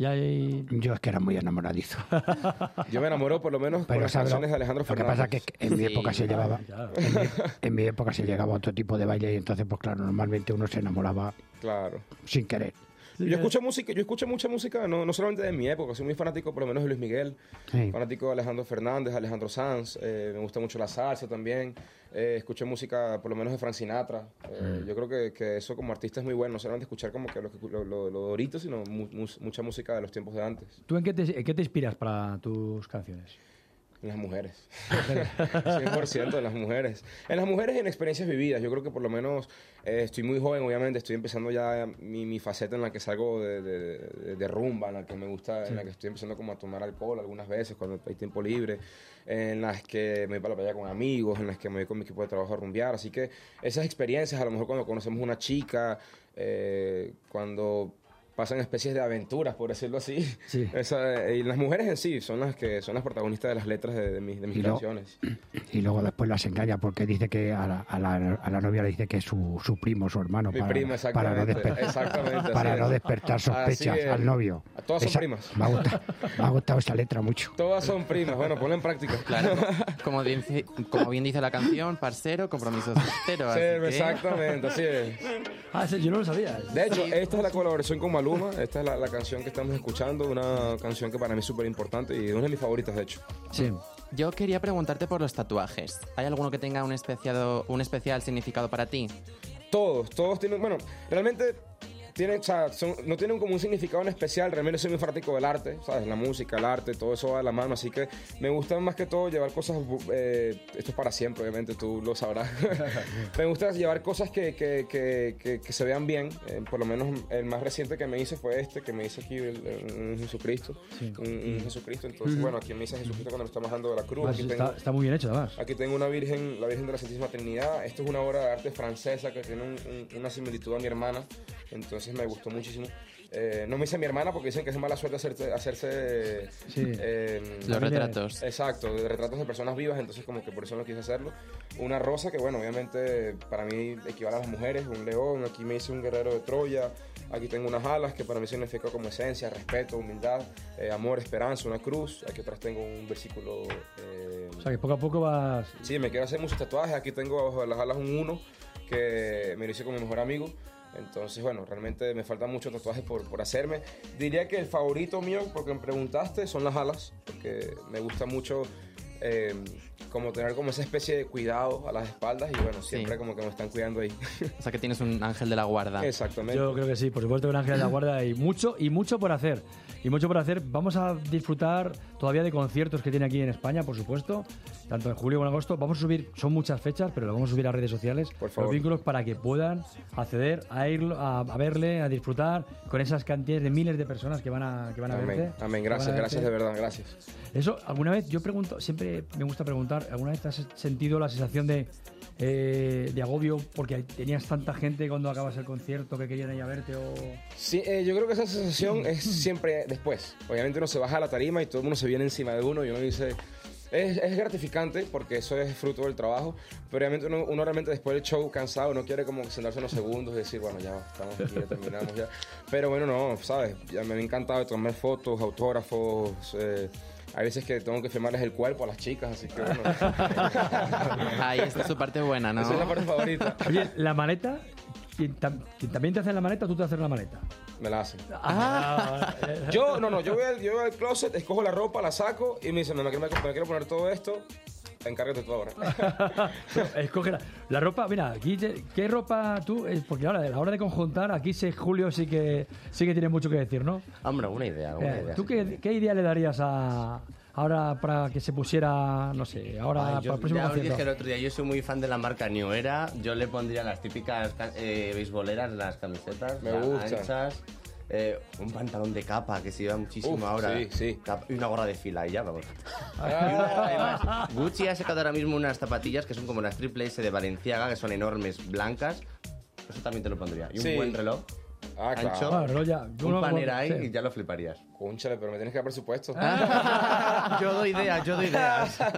Y ahí. yo es que era muy enamoradizo Yo me enamoro por lo menos pero las ¿sabes lo- canciones de Alejandro lo que Fernández. pasa que en mi época se llevaba Claro. en mi, en mi época se llegaba a otro tipo de baile y entonces pues claro normalmente uno se enamoraba Claro. sin querer Yo escucho música, yo escucho mucha música, no, no solamente de mi época, soy muy fanático por lo menos de Luis Miguel, Sí. fanático de Alejandro Fernández, Alejandro Sanz, eh, me gusta mucho la salsa también. eh, escuché música, por lo menos de Frank Sinatra. Eh, Mm. Yo creo que, que eso como artista es muy bueno, no solamente escuchar como que lo, lo, lo- lo de ahorita, sino mu- mu- mucha música de los tiempos de antes. ¿Tú en qué te, en qué te inspiras para tus canciones? En las mujeres. 100% en las mujeres. En las mujeres y en experiencias vividas. Yo creo que por lo menos eh, estoy muy joven, obviamente. Estoy empezando ya mi, mi faceta en la que salgo de, de- de- de rumba, en la que me gusta, Sí. en la que estoy empezando como a tomar alcohol algunas veces cuando hay tiempo libre. En las que me voy para la playa con amigos, en las que me voy con mi equipo de trabajo a rumbear. Así que esas experiencias, a lo mejor cuando conocemos una chica, eh, cuando pasan especies de aventuras, por decirlo así. Sí. Esa- y las mujeres en sí son las que son las protagonistas de las letras de, de mis, de mis Y canciones. Y luego después las engaña porque dice que a la, a la- a la novia le dice que es su, su primo, su hermano. Mi para, prima, para no, desper- exactamente, para no es. despertar sospechas al novio. Todas son Esa- primas. Me ha, gustado, me ha gustado esa letra mucho. Todas son primas. Bueno, ponla en práctica. Claro, como, dice- como bien dice la canción, parcero, compromiso cero. Sí, así que- exactamente, así es. Ah, sí, yo no lo sabía. De hecho, esta es la colaboración con Maluma. Esta es la, la canción que estamos escuchando. Una canción que para mí es súper importante y una de mis favoritas, de hecho. Sí. Yo quería preguntarte por los tatuajes. ¿Hay alguno que tenga un, especiado, un especial significado para ti? Todos, todos tienen, bueno, realmente tienen, o sea, son- no tienen como un significado en especial, realmente soy muy fanático del arte, ¿sabes? La música, el arte, todo eso va de la mano, así que me gusta más que todo llevar cosas, eh, esto es para siempre, obviamente, tú lo sabrás. me gusta llevar cosas que, que, que, que- se vean bien, eh, por lo menos el más reciente que me hice fue este, que me hice aquí el- el- un Jesucristo, Sí. un, un Jesucristo, entonces, Ujú. bueno, aquí me hice Jesucristo cuando lo está bajando de la cruz, Ah, aquí sí, tengo- está, está muy bien hecho, además. Aquí tengo una Virgen, la Virgen de la Santísima Trinidad. Esto es una obra de arte francesa que tiene un- un- una similitud a mi hermana. Entonces me gustó muchísimo. Eh, no me hice mi hermana porque dicen que es mala suerte hacerse... hacerse Sí. eh, Los retratos. Exacto, de retratos de personas vivas. Entonces como que por eso no quise hacerlo. Una rosa que bueno, obviamente para mí equivale a las mujeres. Un león. Aquí me hice un guerrero de Troya. Aquí tengo unas alas que para mí significan como esencia, respeto, humildad, eh, amor, esperanza, una cruz. Aquí atrás tengo un versículo... eh, O sea, que poco a poco vas... Sí, me quiero hacer muchos tatuajes. Aquí tengo abajo de las alas un 1 que me lo hice con mi mejor amigo. Entonces, bueno, realmente me faltan muchos tatuajes por, por hacerme. Diría que el favorito mío, porque me preguntaste, son las alas, porque me gusta mucho eh, como tener como esa especie de cuidado a las espaldas y bueno, siempre como que me están cuidando ahí. O sea, que tienes un ángel de la guarda. Exactamente. Yo creo que sí, por supuesto que un ángel de la guarda y mucho, y mucho por hacer. Y mucho por hacer. Vamos a disfrutar todavía de conciertos que tiene aquí en España, por supuesto, tanto en julio como en agosto. Vamos a subir, son muchas fechas, pero lo vamos a subir a redes sociales, Por favor. los vínculos para que puedan acceder a ir a, a verle, a disfrutar con esas cantidades de miles de personas que van a, que van a Amén, verte. amén, gracias, gracias de verdad, gracias. Eso, alguna vez, yo pregunto, siempre me gusta preguntar, ¿alguna vez has sentido la sensación de, eh, de agobio porque tenías tanta gente cuando acabas el concierto que querían ir a verte o... Sí, eh, yo creo que esa sensación es siempre después. Obviamente uno se baja a la tarima y todo el mundo se viene encima de uno y uno dice... Es, es gratificante porque eso es fruto del trabajo, pero obviamente uno, uno realmente después del show cansado no quiere como sentarse unos segundos y decir, bueno, ya estamos aquí, ya terminamos ya. Pero bueno, no, ¿sabes? Ya me ha encantado tomar fotos, autógrafos. eh, hay veces que tengo que firmarles el cuerpo a las chicas, así que bueno. Ahí está su parte buena, ¿no? Esa es la parte favorita. Oye, la maleta, ¿quién, tam- quién también te hace la maleta o tú te haces la maleta? Me la hacen. Ah, Yo, no, no, yo voy, al, yo voy al closet, escojo la ropa, la saco y me dicen, no, me, quiero- me quiero poner todo esto, encárgate tú ahora. Escoge la, la ropa, mira, aquí, te- ¿qué ropa tú? Porque ahora, a la hora de conjuntar, aquí se, Julio sí que, sí que tiene mucho que decir, ¿no? Hombre, una idea, una Eh, idea. ¿Tú qué, qué idea le darías a ahora para que se pusiera, no sé, ahora Ay, para yo el próximo ya os dije el otro día, yo soy muy fan de la marca New Era. Yo le pondría las típicas ca- eh, beisboleras, las camisetas Me la- gusta. anchas. eh, un pantalón de capa que se lleva muchísimo Uf, ahora. sí, sí. Y una gorra de fila y ya, vamos. Y una- además, Gucci ha sacado ahora mismo unas zapatillas que son como las triple S de Valenciaga, que son enormes, blancas. Eso también te lo pondría. Y un Sí. buen reloj. Ah, claro. Ancho, Ah, reloj ya. un Uno- panera ahí sí. y ya lo fliparías. Cónchale, pero me tienes que dar presupuesto. yo doy ideas, yo doy ideas. La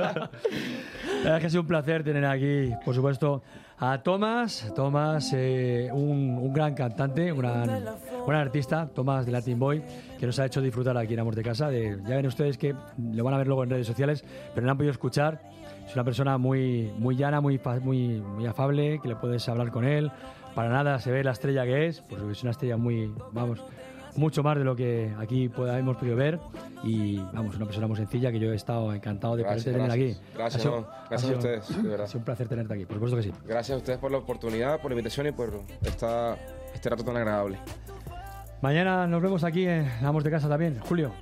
verdad es que ha sido un placer tener aquí, por supuesto, a Tomás. Tomás, eh, un, un gran cantante, un gran, un gran artista, Tomás de Latin Boy, que nos ha hecho disfrutar aquí en Amor de Casa. De- ya ven ustedes que lo van a ver luego en redes sociales, pero no han podido escuchar. Es una persona muy, muy llana, muy, muy, muy afable, que le puedes hablar con él. Para nada se ve la estrella que es, pues es una estrella muy, vamos, mucho más de lo que aquí hemos podido ver. Y vamos, una persona muy sencilla que yo he estado encantado de Gracias, poderte tener gracias. aquí. Gracias, sido- no, gracias a ustedes, de verdad. Ha sido un placer tenerte aquí, por supuesto que sí. Gracias a ustedes por la oportunidad, por la invitación y por esta, este rato tan agradable. Mañana nos vemos aquí en Amos de Casa también, Julio.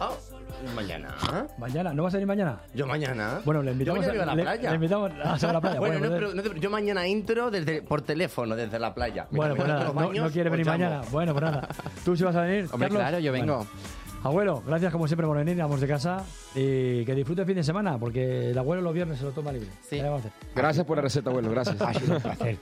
Ah, mañana. Mañana, ¿no vas a venir mañana? Yo mañana. Bueno, le Yo invitamos mañana a, a la le- playa. le invitamos a la playa. Bueno, Bueno, no, pero no te- yo mañana intro desde, por teléfono desde la playa. Bueno, pues nada, no, no quiere venir mañana. Bueno, pues nada. ¿Tú sí vas a venir? Hombre, Carlos? claro, yo vengo. Bueno. Abuelo, gracias como siempre por venir, vamos de casa y que disfrute el fin de semana, porque el abuelo los viernes se lo toma libre. ¿Qué le vamos a hacer? Gracias por la receta, abuelo, gracias. Ha sido un placer.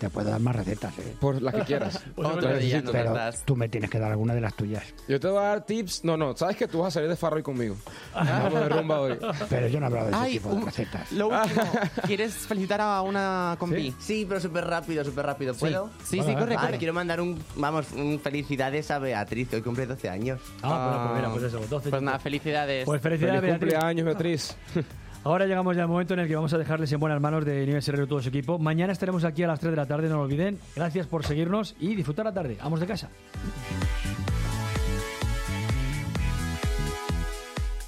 Te puedo dar más recetas, ¿eh? Por las que quieras. Otro día Pero tú me tienes que dar alguna de las tuyas. Yo te voy a dar tips. No, no, sabes que tú vas a salir de farro hoy conmigo. Vamos de rumba hoy. Pero yo no he hablado de ese Ay, tipo de un- recetas. Lo último, ¿quieres felicitar a una compi? Sí, pero súper rápido, súper rápido. ¿Puedo? Sí, sí, corre, Vale, corre. quiero mandar un, vamos, un felicidades a Beatriz, que hoy cumple 12 años. Ah, bueno, pues mira, pues eso, 12 Pues nada, felicidades. Pues felicidades, Feliz Beatriz. cumpleaños, Beatriz. Ahora llegamos ya al momento en el que vamos a dejarles en buenas manos de Nieves Herrero y todo su equipo. Mañana estaremos aquí a las 3 de la tarde, no lo olviden. Gracias por seguirnos y disfrutar la tarde. Vamos de casa.